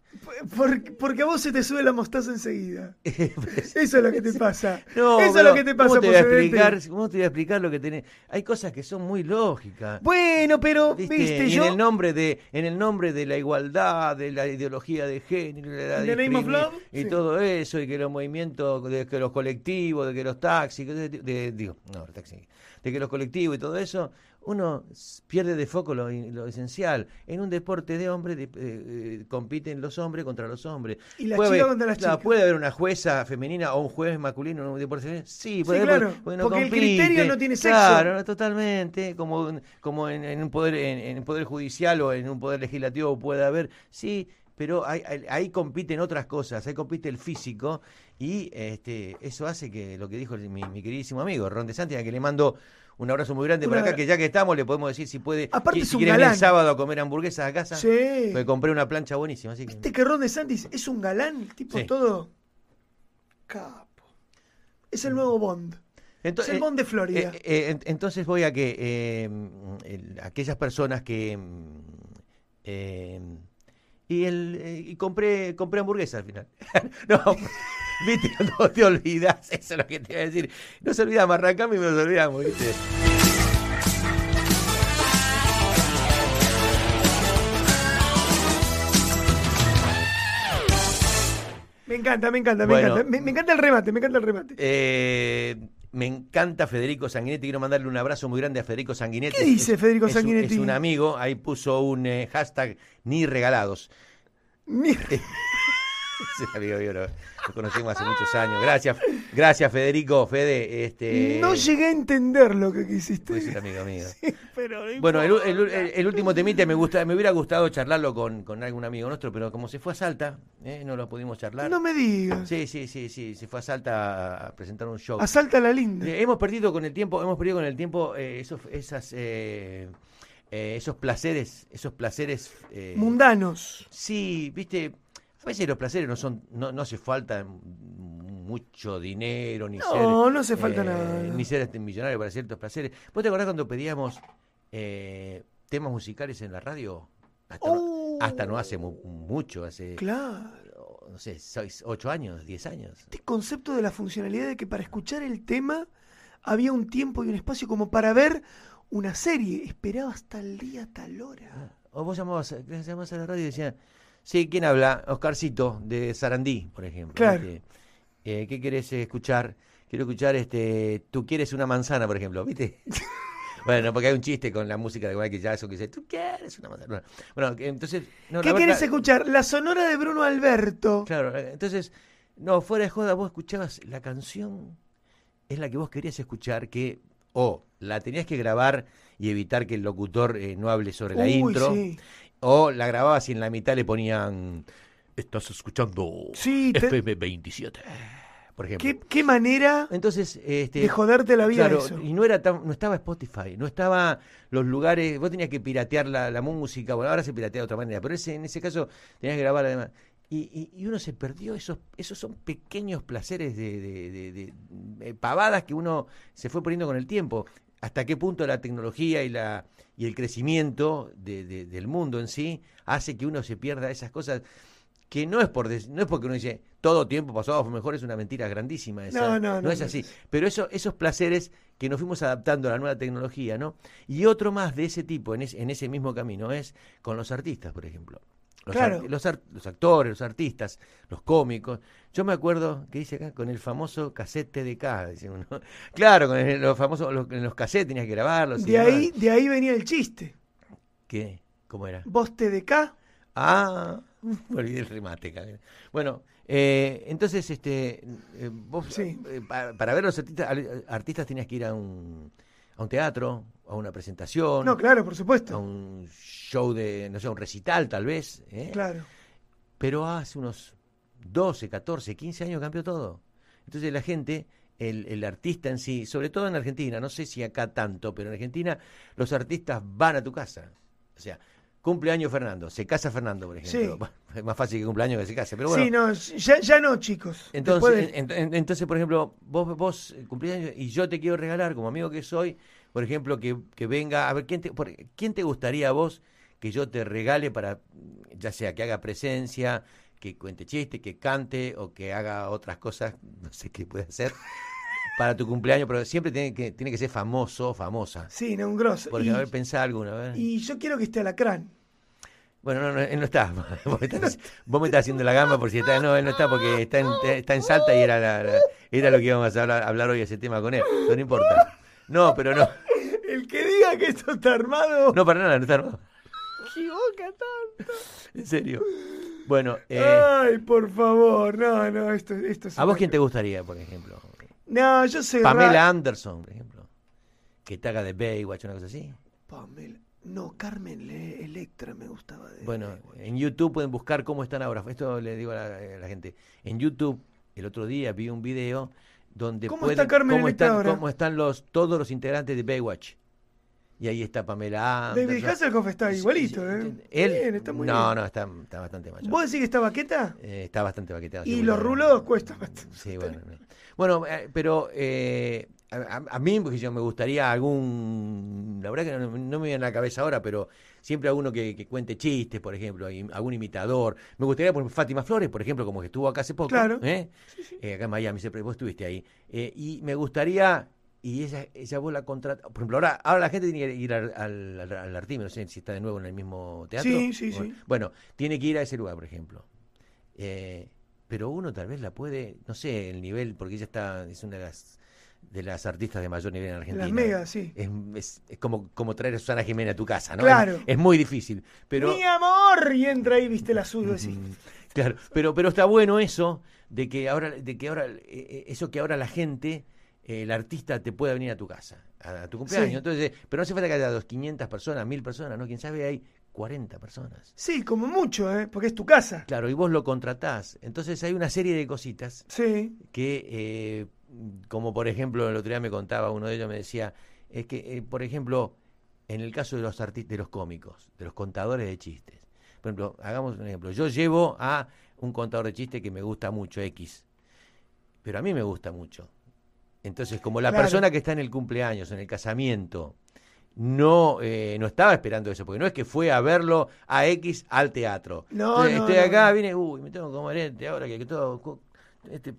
Por- porque a vos se te sube la mostaza enseguida. Eso es lo que te pasa.
No,
Eso es lo que te pasa,
¿cómo te, voy a explicar, ¿Cómo te voy a explicar lo que tenés? Hay cosas que son muy lógicas.
Bueno, pero,
¿Viste?
viste, yo.
en el nombre de en el nombre de la igualdad, de la ideología de género, la y
sí.
todo eso, y que los movimientos, de que los colectivos, de que los taxis, de- de- digo, no, los taxis, de que los colectivos y todo eso, uno pierde de foco lo, lo esencial. En un deporte de hombres de- eh, eh, compiten los hombres contra los hombres.
Y las
Puede haber-
contra las chicas.
¿Puede haber una jueza femenina o un juez masculino en un deporte femenino? Sí,
Sí,
puede
claro,
porque no
porque el criterio no tiene sexo.
Claro, no, totalmente, como, como en, en un poder en, en poder judicial o en un poder legislativo puede haber, sí, pero ahí compiten otras cosas, ahí compite el físico y este eso hace que lo que dijo el- mi, mi queridísimo amigo Ron de Santi, a que le mando un abrazo muy grande por acá, que ya que estamos le podemos decir si puede,
Aparte
si,
es
si
un
quieren ir el sábado a comer hamburguesas a casa,
Sí.
me compré una plancha buenísima, así que...
Viste que Ron DeSantis es un galán, el tipo
Sí.
todo. Capo. Es el nuevo Bond.
Ento-
es el
eh,
Bond de Florida.
Eh, eh, en- entonces voy a que eh, el- aquellas personas que eh, y el eh, y compré compré hamburguesa al final. no, viste, no te olvidas, eso es lo que te iba a decir. No se olvidamos, arrancamos y nos olvidamos, ¿viste?
me encanta, me encanta, me encanta. Me, me encanta el remate, me encanta el remate.
Eh, me encanta Federico Sanguinetti. Quiero mandarle un abrazo muy grande a Federico Sanguinetti.
¿Qué dice Federico
es
Sanguinetti?
Es un amigo. Ahí puso un eh, hashtag ni regalados. Sí, amigo mío, lo, lo conocemos hace muchos años. Gracias, gracias Federico, Fede. Este,
no llegué a entender lo que quisiste.
puede ser amigo mío.
Pero no
Bueno, el,
importa.
el- el- el último temite me gusta, me hubiera gustado charlarlo con, con algún amigo nuestro, pero como se fue a Salta, eh, no lo pudimos charlar.
No me digas.
Sí, sí, sí, sí, se fue a Salta a, a presentar un show.
A la linda.
Eh, hemos perdido con el tiempo, hemos perdido con el tiempo eh, esos, esas, eh, esos placeres, esos placeres. eh,
Mundanos.
Sí, viste, a veces los placeres no son, no, no hace falta mucho dinero, ni
No,
ser. eh,
no hace falta nada.
Ni ser este millonario para ciertos placeres. ¿Vos te acordás cuando pedíamos eh, temas musicales en la radio? Hasta, no,
Oh.
hasta no hace mu- mucho, hace,
Claro.
no sé, seis, ocho años, diez años.
Este concepto de la funcionalidad de que para escuchar el tema había un tiempo y un espacio como para ver una serie. Esperaba hasta el día, tal hora.
O vos llamabas, llamabas a la radio y decían, sí, ¿quién habla? Oscarcito, de Sarandí, por ejemplo.
Claro.
Eh, ¿Qué querés escuchar? Quiero escuchar, este, tú quieres una manzana, por ejemplo, ¿viste? bueno, porque hay un chiste con la música de Michael Jackson que dice, tú quieres una manzana. Bueno, entonces... no,
¿Qué
verdad-
escuchar? La sonora de Bruno Alberto.
Claro, eh, entonces, no, fuera de joda, vos escuchabas la canción, es la que vos querías escuchar, que o la tenías que grabar y evitar que el locutor eh, no hable sobre la intro,
sí.
O la grababas y en la mitad le ponían, estás escuchando
Sí, te-
FM 27, por ejemplo.
¿Qué, qué manera
Entonces, este,
de joderte la vida
Claro,
eso?
y no era tan, no estaba Spotify, no estaba los lugares, vos tenías que piratear la, la música, bueno, ahora se piratea de otra manera, pero ese, en ese caso tenías que grabar además. Y, y- y uno se perdió esos, esos son pequeños placeres de, de- de- de- de pavadas que uno se fue poniendo con el tiempo. Hasta qué punto la tecnología y la y el crecimiento de- de- del mundo en sí hace que uno se pierda esas cosas que no es por no es porque uno dice todo tiempo pasado fue mejor es una mentira grandísima esa.
No, no, no,
es
no
así
es.
pero eso, esos placeres que nos fuimos adaptando a la nueva tecnología, ¿no? Y otro más de ese tipo, en, es- en ese mismo camino, es con los artistas, por ejemplo. Los,
Claro.
ar- los, los actores, los artistas, los cómicos. Yo me acuerdo, que dice acá? Con el famoso cassette TDK, dice uno. Claro, con el- los famosos, los, en los cassettes tenías que grabarlos.
De
demás.
ahí, de ahí venía el chiste.
¿Qué? ¿Cómo era?
Vos TDK,
Ah, Me olvidé el remate. Bueno, eh, entonces, este, eh, vos,
Sí.
eh, pa- para, ver los artistas, artistas tenías que ir a un, a un teatro, a una presentación,
No, claro, por
a
supuesto.
un show de, no sé, un recital tal vez. ¿eh?
Claro.
Pero hace unos 12, 14, 15 años cambió todo. Entonces la gente, el, el artista en sí, sobre todo en Argentina, no sé si acá tanto, pero en Argentina los artistas van a tu casa. O sea, cumpleaños Fernando, se casa Fernando, por ejemplo.
Sí.
Es más fácil que cumpleaños que se case, pero bueno.
Sí, no, ya, ya no, chicos.
Entonces,
Después de-
en- en- entonces, por ejemplo, vos, vos eh, cumplís años y yo te quiero regalar, como amigo que soy, por ejemplo, que, que venga, a ver, ¿quién te, por- ¿quién te gustaría a vos que yo te regale para, ya sea que haga presencia, que cuente chiste, que cante o que haga otras cosas, no sé qué puede hacer, para tu cumpleaños, pero siempre tiene que, tiene que ser famoso, famosa.
Sí, no, un grosso.
Porque,
y,
a ver, pensá alguna, a ver.
y yo quiero que esté Alacrán.
Bueno, no, no, él no está. Vos me estás, vos me estás haciendo la gamba por si está. No, él no está porque está en, está en Salta y era, la- la- era lo que íbamos a hablar, hablar hoy, ese tema con él. Pero no importa. No, pero no.
El que diga que esto está armado.
No, para nada, no está armado.
equivoca tanto.
En serio. Bueno, eh,
Ay, por favor. No, no, esto, esto es
¿a vos quién te gustaría, por ejemplo?
No, yo soy
Pamela
ra-
Anderson, por ejemplo. Que te haga de Baywatch, una cosa así.
Pamela. No, Carmen Le- Electra me gustaba de.
Bueno, en YouTube pueden buscar cómo están ahora. Esto le digo a la, a la gente. En YouTube, el otro día vi un video donde
¿Cómo
pueden-
está Carmen
cómo
Electra
están,
ahora?
cómo están los todos los integrantes de Baywatch. Y ahí está Pamela Anderson.
David Hasselhoff está igualito, ¿eh?
Él,
Bien, está muy
no,
bien.
no, está, está bastante macho.
¿Vos decís que está baqueta?
Eh, está bastante baqueteado.
Y los rulos cuestan bastante.
Sí, bueno. No. Bueno, eh, pero eh, a, a- mí porque yo me gustaría algún, la verdad que no, no me viene a la cabeza ahora, pero siempre alguno que, que cuente chistes, por ejemplo, y algún imitador. Me gustaría por Fátima Flores, por ejemplo, como que estuvo acá hace poco,
Claro.
¿eh? Eh, acá en Miami, siempre vos estuviste ahí. Eh, y me gustaría, y ella, ella vos la contrata, por ejemplo, ahora, ahora la gente tiene que ir al, al, al, al Artime, no sé si está de nuevo en el mismo teatro.
Sí, sí, sí.
Bueno, tiene que ir a ese lugar, por ejemplo. Eh, pero uno tal vez la puede, no sé, el nivel, porque ella está, es una de las de las artistas de mayor nivel en Argentina.
Las megas, sí.
Es, es- es como, como traer a Susana Jiménez a tu casa, ¿no?
Claro.
Es, es muy difícil. Pero,
¡Mi amor! Y entra ahí, viste la suya así.
Mm, Claro, pero, pero está bueno eso, de que ahora, de que ahora, eh, eh, eso que ahora la gente, eh, el artista te pueda venir a tu casa, a, a tu cumpleaños.
Sí.
Entonces, pero no hace falta que haya dos, 500 personas, 1000 personas, ¿no? Quién sabe, hay 40 personas.
Sí, como mucho, ¿eh? Porque es tu casa.
Claro, y vos lo contratás. Entonces hay una serie de cositas
Sí.
que, eh, como por ejemplo, el otro día me contaba uno de ellos, me decía, es que, eh, por ejemplo, en el caso de los artistas, de los cómicos, de los contadores de chistes. Por ejemplo, hagamos un ejemplo. Yo llevo a un contador de chistes que me gusta mucho, X. Pero a mí me gusta mucho. Entonces, como la
Claro.
persona que está en el cumpleaños, en el casamiento, no, eh, no estaba esperando eso, porque no es que fue a verlo a X al teatro.
No,
Entonces,
no,
estoy
no,
acá,
no.
viene, uy, me tengo que comer este ahora que, que todo. Este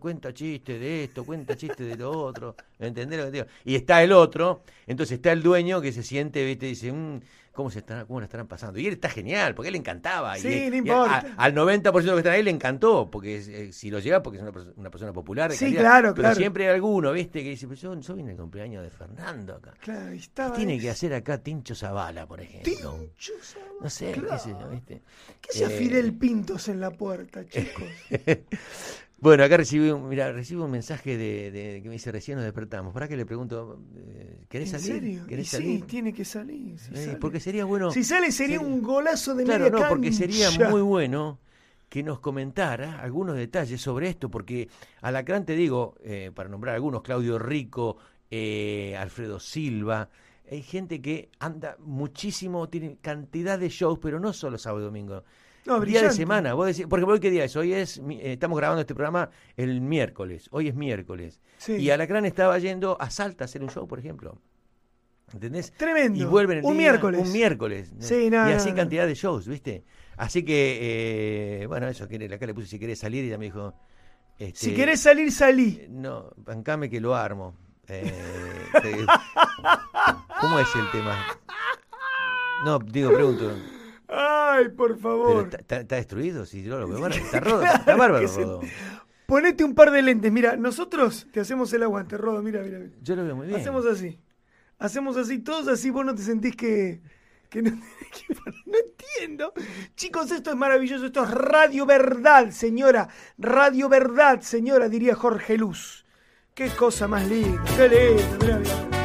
cuenta chiste de esto, cuenta chiste de lo otro, ¿entendés lo que te digo? Y está el otro, entonces está el dueño que se siente, viste, dice, "Mm, ¿cómo se estará, cómo la estarán pasando? Y él está genial, porque él le encantaba.
Sí,
y,
no
y
importa.
a- al 90% de los que están ahí le encantó, porque eh, si lo lleva, porque es una, una persona popular. de
Sí,
calidad.
claro,
Pero
claro.
siempre hay alguno, viste, que dice, pero yo, yo vine al cumpleaños de Fernando acá.
Claro, y
¿Qué
estaba.
tiene que hacer acá Tincho Zavala, por ejemplo?
Tincho Zavala,
No sé, qué sé yo. ¿viste?
¿Qué hacía
Eh,
Fidel Pintos en la puerta, chicos?
Bueno, acá recibí un, mira, recibo un mensaje de, de- que me dice recién nos despertamos. ¿Para qué le pregunto? eh, ¿Querés
¿En
salir?
serio?
¿Querés
Y sí,
salir?
tiene que salir. si
Eh,
sale.
porque sería bueno.
Si sale sería
sería-
un golazo de
Claro,
media
no, porque sería muy bueno que nos comentara algunos detalles sobre esto, porque Alacrán, te digo, eh, para nombrar algunos, Claudio Rico, eh, Alfredo Silva, hay gente que anda muchísimo, tiene cantidad de shows, pero no solo sábado y domingo.
No,
día de semana, vos decís, porque hoy qué día es, hoy es, eh, estamos grabando este programa el miércoles, hoy es miércoles.
Sí.
Y Alacrán estaba yendo a Salta a hacer un show, por ejemplo. ¿Entendés?
Tremendo.
Y vuelven el
Un
día-
miércoles.
Un miércoles. ¿no?
Sí, no,
y así
no.
cantidad de shows, ¿viste? Así que, eh, bueno, eso, que acá le puse si querés salir y ella me dijo... este,
Si querés salir, salí.
eh, No, bancame que lo armo. Eh, te- ¿Cómo es el tema? No, digo, pregunto.
Ay, por
¿Pero
favor.
está, está- está destruido? Si yo lo veo. Está, rodo, está bárbaro,
que se-
Rodo.
Ponete un par de lentes. Mira, nosotros te hacemos el aguante, Rodo. Mira, mira.
Yo lo veo muy bien.
Hacemos así. Hacemos así, todos así. Vos no te sentís que, que no, no entiendo. Chicos, esto es maravilloso, esto es Radio Verdad, señora. Radio Verdad, señora, diría Jorge Luz. Qué cosa más linda, qué lindo, mirá, mirá.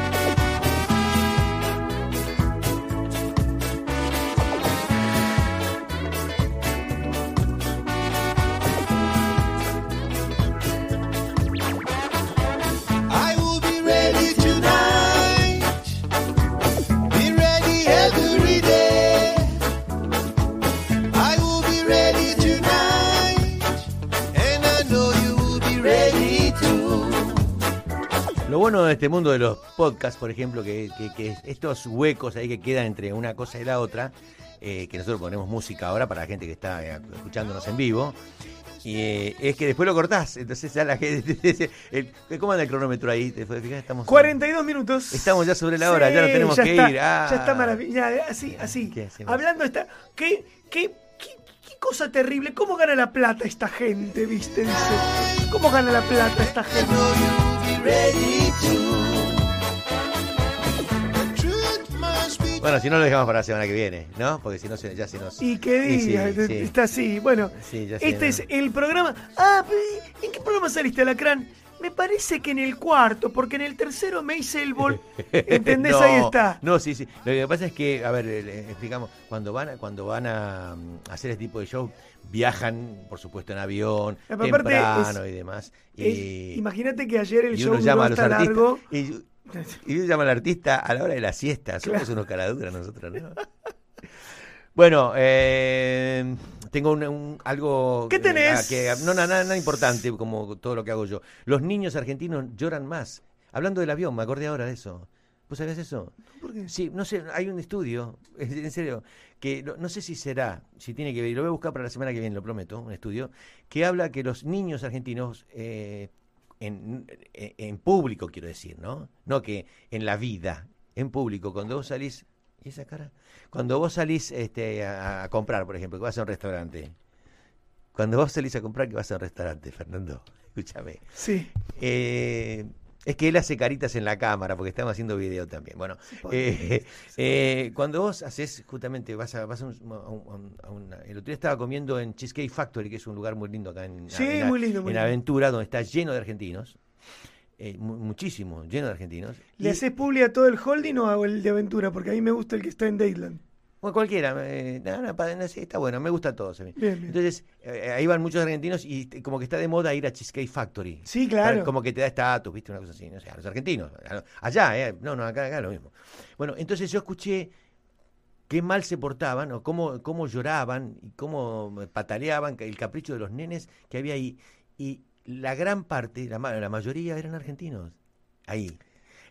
Bueno de este mundo de los podcasts, por ejemplo, que, que- que estos huecos ahí que quedan entre una cosa y la otra, eh, que nosotros ponemos música ahora para la gente que está eh, escuchándonos en vivo, y, eh, es que después lo cortás. Entonces ya la gente dice, ¿cómo anda el cronómetro ahí? ¿Te? Estamos,
42 minutos.
Estamos ya sobre la hora, ya no tenemos
ya
que
está,
ir. Ah.
Ya está maravilloso. Así, así. Hablando. ¿qué, qué, qué, qué cosa terrible. ¿Cómo gana la plata esta gente, viste? Dice. ¿Cómo gana la plata esta gente?
Know you'll be ready too. The truth must be
Bueno, si no lo dejamos para la semana que viene, ¿no? Porque si no se- ya se nos...
Y qué
Y sí,
día,
sí.
está así. Bueno,
Sí, ya sé,
este
¿no?
es el programa. Ah, ¿en qué programa saliste, Alacrán? Me parece que en el cuarto, porque en el tercero me hice el bol. ¿Entendés?
No,
Ahí está.
No, sí, sí. Lo que pasa es que, a ver, eh, explicamos, cuando van a, cuando van a mm, hacer este tipo de show, viajan, por supuesto, en avión, temprano
es-
y demás.
Eh, Imagínate que ayer el show
llama
duró
a los
largo.
Y, y uno llama al artista a la hora de la siesta. Somos
Claro.
unos caraduras nosotros, ¿no? Bueno, eh, tengo un, un- algo
¿Qué tenés?
que, no, nada, nada importante como todo lo que hago yo. Los niños argentinos lloran más. Hablando del avión, me acordé ahora de eso. ¿Vos sabés eso?
¿Por qué?
Sí, no sé, hay un estudio, en serio, que no, no sé si será, si tiene que ver, lo voy a buscar para la semana que viene, lo prometo, un estudio, que habla que los niños argentinos, eh, en, en- en público quiero decir, ¿no? No que en la vida, en público, cuando vos salís, ¿y esa cara? Cuando vos salís este, a, a comprar, por ejemplo, que vas a un restaurante, cuando vos salís a comprar, que vas a un restaurante, Fernando, escúchame.
Sí.
Eh, es que él hace caritas en la cámara porque estamos haciendo video también. Bueno, eh, eh, cuando vos haces, justamente, vas a, vas a, un- a un- a una- El otro día estaba comiendo en Cheesecake Factory, que es un lugar muy lindo acá en,
Sí,
en-
muy lindo, muy
en
lindo.
Aventura, donde está lleno de argentinos. Eh, mu- muchísimo, lleno de argentinos.
¿Le
Y-
haces publi a todo el holding o el de aventura? Porque a mí me gusta el que está en Dayland.
Bueno, cualquiera, eh, no, no, está bueno, me gusta todo.
Bien, bien.
Entonces, eh, ahí van muchos argentinos y como que está de moda ir a Cheesecake Factory.
Sí, claro.
Como que te da estatus, ¿viste? Una cosa así, no sé, a los argentinos. Allá, ¿eh? No, no, acá, acá lo mismo. Bueno, entonces yo escuché qué mal se portaban, o cómo, cómo lloraban, y cómo pataleaban, el capricho de los nenes que había ahí. Y la gran parte, la, la mayoría eran argentinos. Ahí.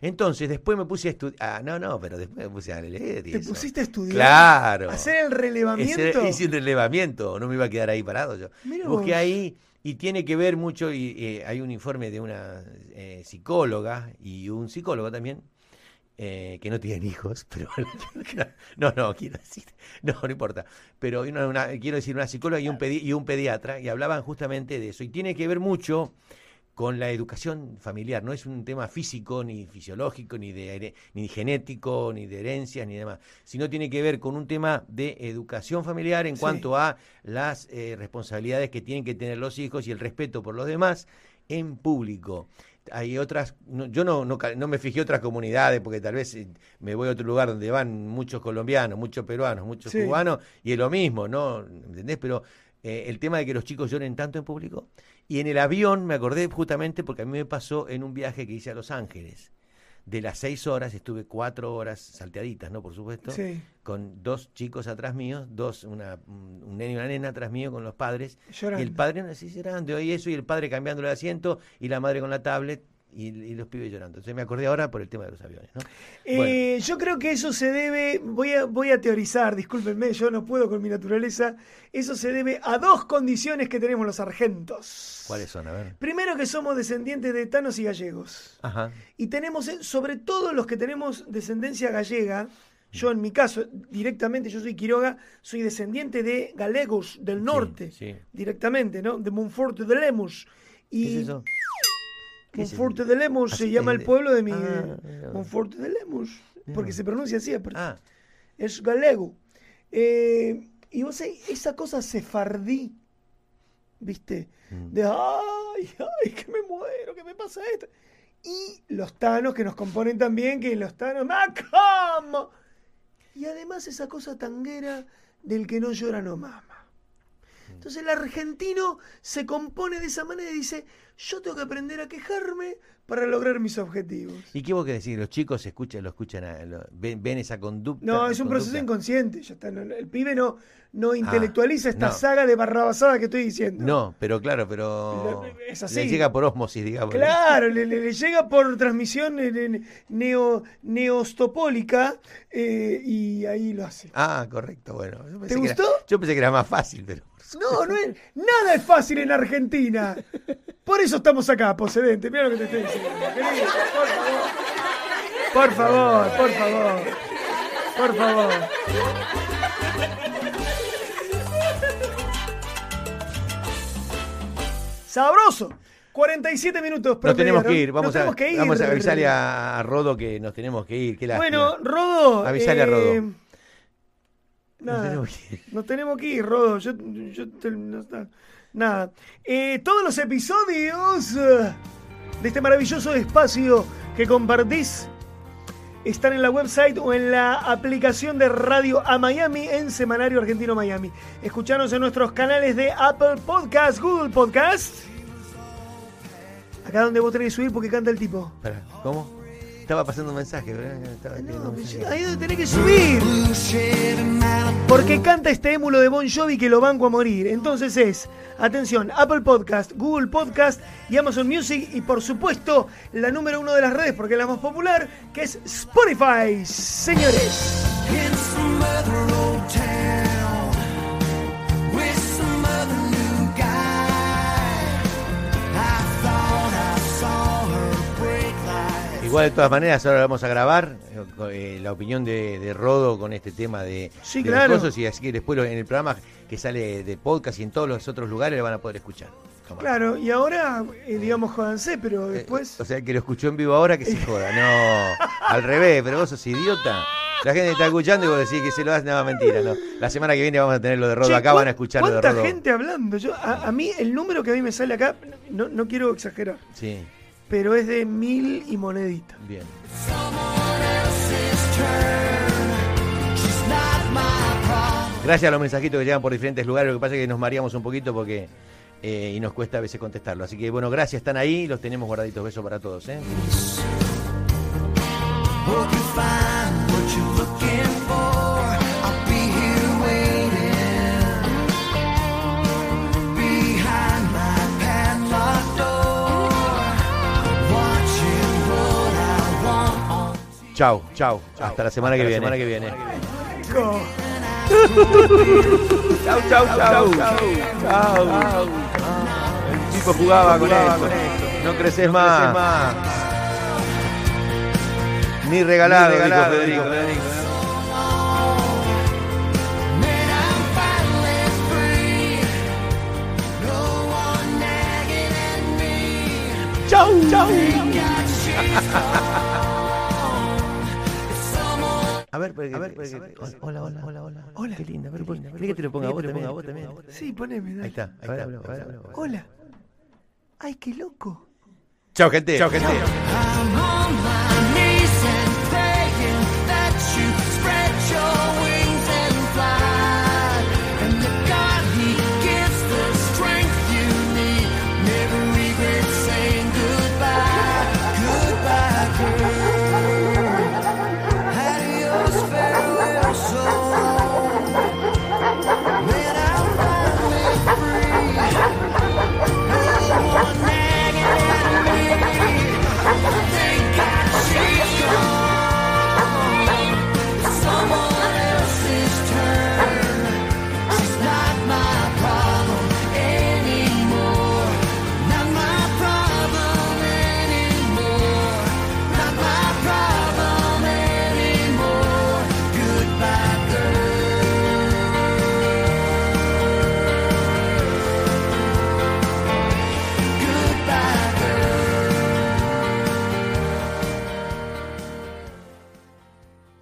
Entonces, después me puse a estudiar. Ah, no, no, pero después me puse a leer. y
¿Te
eso.
pusiste a estudiar?
Claro.
¿Hacer el relevamiento?
hice un relevamiento, no me iba a quedar ahí parado yo. Busqué
vos.
ahí y tiene que ver mucho, y eh, hay un informe de una eh, psicóloga y un psicólogo también, eh, que no tienen hijos, pero no, no, quiero decir, no, no importa, pero una- una- quiero decir una psicóloga y un, pedi- y un pediatra, y hablaban justamente de eso, y tiene que ver mucho con la educación familiar. No es un tema físico, ni fisiológico, ni, de, ni genético, ni de herencias, ni demás, sino tiene que ver con un tema de educación familiar en
Sí.
cuanto a las eh, responsabilidades que tienen que tener los hijos y el respeto por los demás en público. Hay otras, no- yo no, no, me fijé otras comunidades porque tal vez eh, me voy a otro lugar donde van muchos colombianos, muchos peruanos, muchos
Sí.
cubanos y es lo mismo, ¿no? ¿Entendés? Pero eh, el tema de que los chicos lloren tanto en público. Y en el avión me acordé justamente porque a mí me pasó en un viaje que hice a Los Ángeles. De las seis horas estuve cuatro horas salteaditas, ¿no? Por supuesto.
Sí.
Con dos chicos atrás míos, dos, una, un nene y una nena atrás mío con los padres.
Llorando.
Y el padre así llorando, y eso, y el padre cambiando el asiento, y la madre con la tablet, y, y los pibes llorando. Entonces me acordé ahora por el tema de los aviones, ¿no? Bueno.
Eh, Yo creo que eso se debe, voy a, voy a teorizar, discúlpenme, yo no puedo con mi naturaleza, eso se debe a dos condiciones que tenemos los argentos.
¿Cuáles son? A ver.
Primero que somos descendientes de tanos y gallegos.
Ajá.
Y tenemos, eh, sobre todo los que tenemos descendencia gallega, yo en mi caso, directamente, yo soy Quiroga, soy descendiente de galegos del norte,
sí.
directamente, ¿no? De Monforte de Lemos. Y
¿Qué es eso? ¿Qué es
Monforte de Lemos se llama el pueblo de mi...
Ah.
Monforte de Lemos, porque se pronuncia así. aparte.
Ah,
es galego. Eh, y vos sabés, esa cosa sefardí, ¿viste?
Mm.
De, ay, ay, que me muero, que me pasa esto. Y los tanos que nos componen también, que los tanos, ¡Macam! Y además esa cosa tanguera del que no llora no mama. Entonces el argentino se compone de esa manera y dice, yo tengo que aprender a quejarme para lograr mis objetivos.
¿Y qué vos querés decir? ¿Los chicos escuchan, lo escuchan, a- lo- ven, ven esa conducta?
No, es un
conducta?
proceso inconsciente. Ya está, no, el pibe no, no intelectualiza esta
no.
saga de barrabasada que estoy diciendo.
No, pero claro, pero
Es así.
le llega por osmosis, digamos.
Claro, le, le- le llega por transmisión eh, ne- neo, neostopólica eh, y ahí lo hace.
Ah, correcto, bueno. Yo pensé
¿Te
que era-
gustó?
yo pensé que era más fácil, pero...
No, no es, nada es fácil en Argentina. Por eso estamos acá, procedente. Mira lo que te estoy diciendo. querido, por favor. Por favor, por favor. Por favor. Sabroso. 47 minutos.
Nos tenemos que ir,
Nos
vamos,
tenemos
a,
que ir.
vamos a avisarle a, Rodo que nos tenemos que ir.
Bueno, Rodo.
Avisale a Rodo.
Eh,
Nos
Nada.
tenemos que ir.
Nos tenemos que ir, Rodo. Yo, yo te- no está- nada. Eh, todos los episodios de este maravilloso espacio que compartís están en la website o en la aplicación de Radio a Miami en Semanario Argentino Miami. Escuchanos en nuestros canales de Apple Podcast, Google Podcast. Acá donde vos tenés que subir porque canta el tipo.
¿Cómo? Estaba pasando un mensaje. ¿verdad? Estaba escribiendo
No,
un mensaje.
ahí donde tenés que subir. Porque canta este émulo de Bon Jovi que lo banco a morir. Entonces es, atención, Apple Podcast, Google Podcast y Amazon Music y por supuesto la número uno de las redes porque es la más popular, que es Spotify, señores.
Igual de todas maneras, ahora vamos a grabar eh, la opinión de, de Rodo con este tema de,
Sí,
de los
claro.
cosos y así que después en el programa que sale de podcast y en todos los otros lugares lo van a poder escuchar.
Claro, y ahora, eh, digamos, jódanse, pero
Eh,
después...
o sea, que lo escuchó en vivo ahora que se joda. No, al revés, pero vos sos idiota. La gente está escuchando y vos decís que se lo das, no, mentira, no. La semana que viene vamos a tener lo de Rodo
Che,
acá, van a
¿cuán-
escuchar lo de
¿Cuánta
Rodo.
gente hablando? Yo, a, a mí, el número que a mí me sale acá, no, no quiero exagerar,
Sí,
pero es de mil y monedita.
bien. Gracias a los mensajitos que llegan por diferentes lugares, lo que pasa es que nos mareamos un poquito porque eh, y nos cuesta a veces contestarlo. Así que bueno, gracias, están ahí, los tenemos guardaditos. Besos para todos. ¿eh?
On
Chau, chau. Hasta la semana que viene. semana que viene.
Rico.
Chau, chau, chau. Chau. El tipo jugaba con esto. No creces más. Ni regalado, dijo Federico.
I'm finally free. Me.
Chau, chau. A ver, a ver, hola, hola, hola, hola. Hola. Qué linda, a ver, pon- ¿querés que te lo ponga a vos también?
Sí, poneme. dale.
Ahí está, ahí está.
Hola. Ay, qué loco.
Chau, gente. Chau, gente.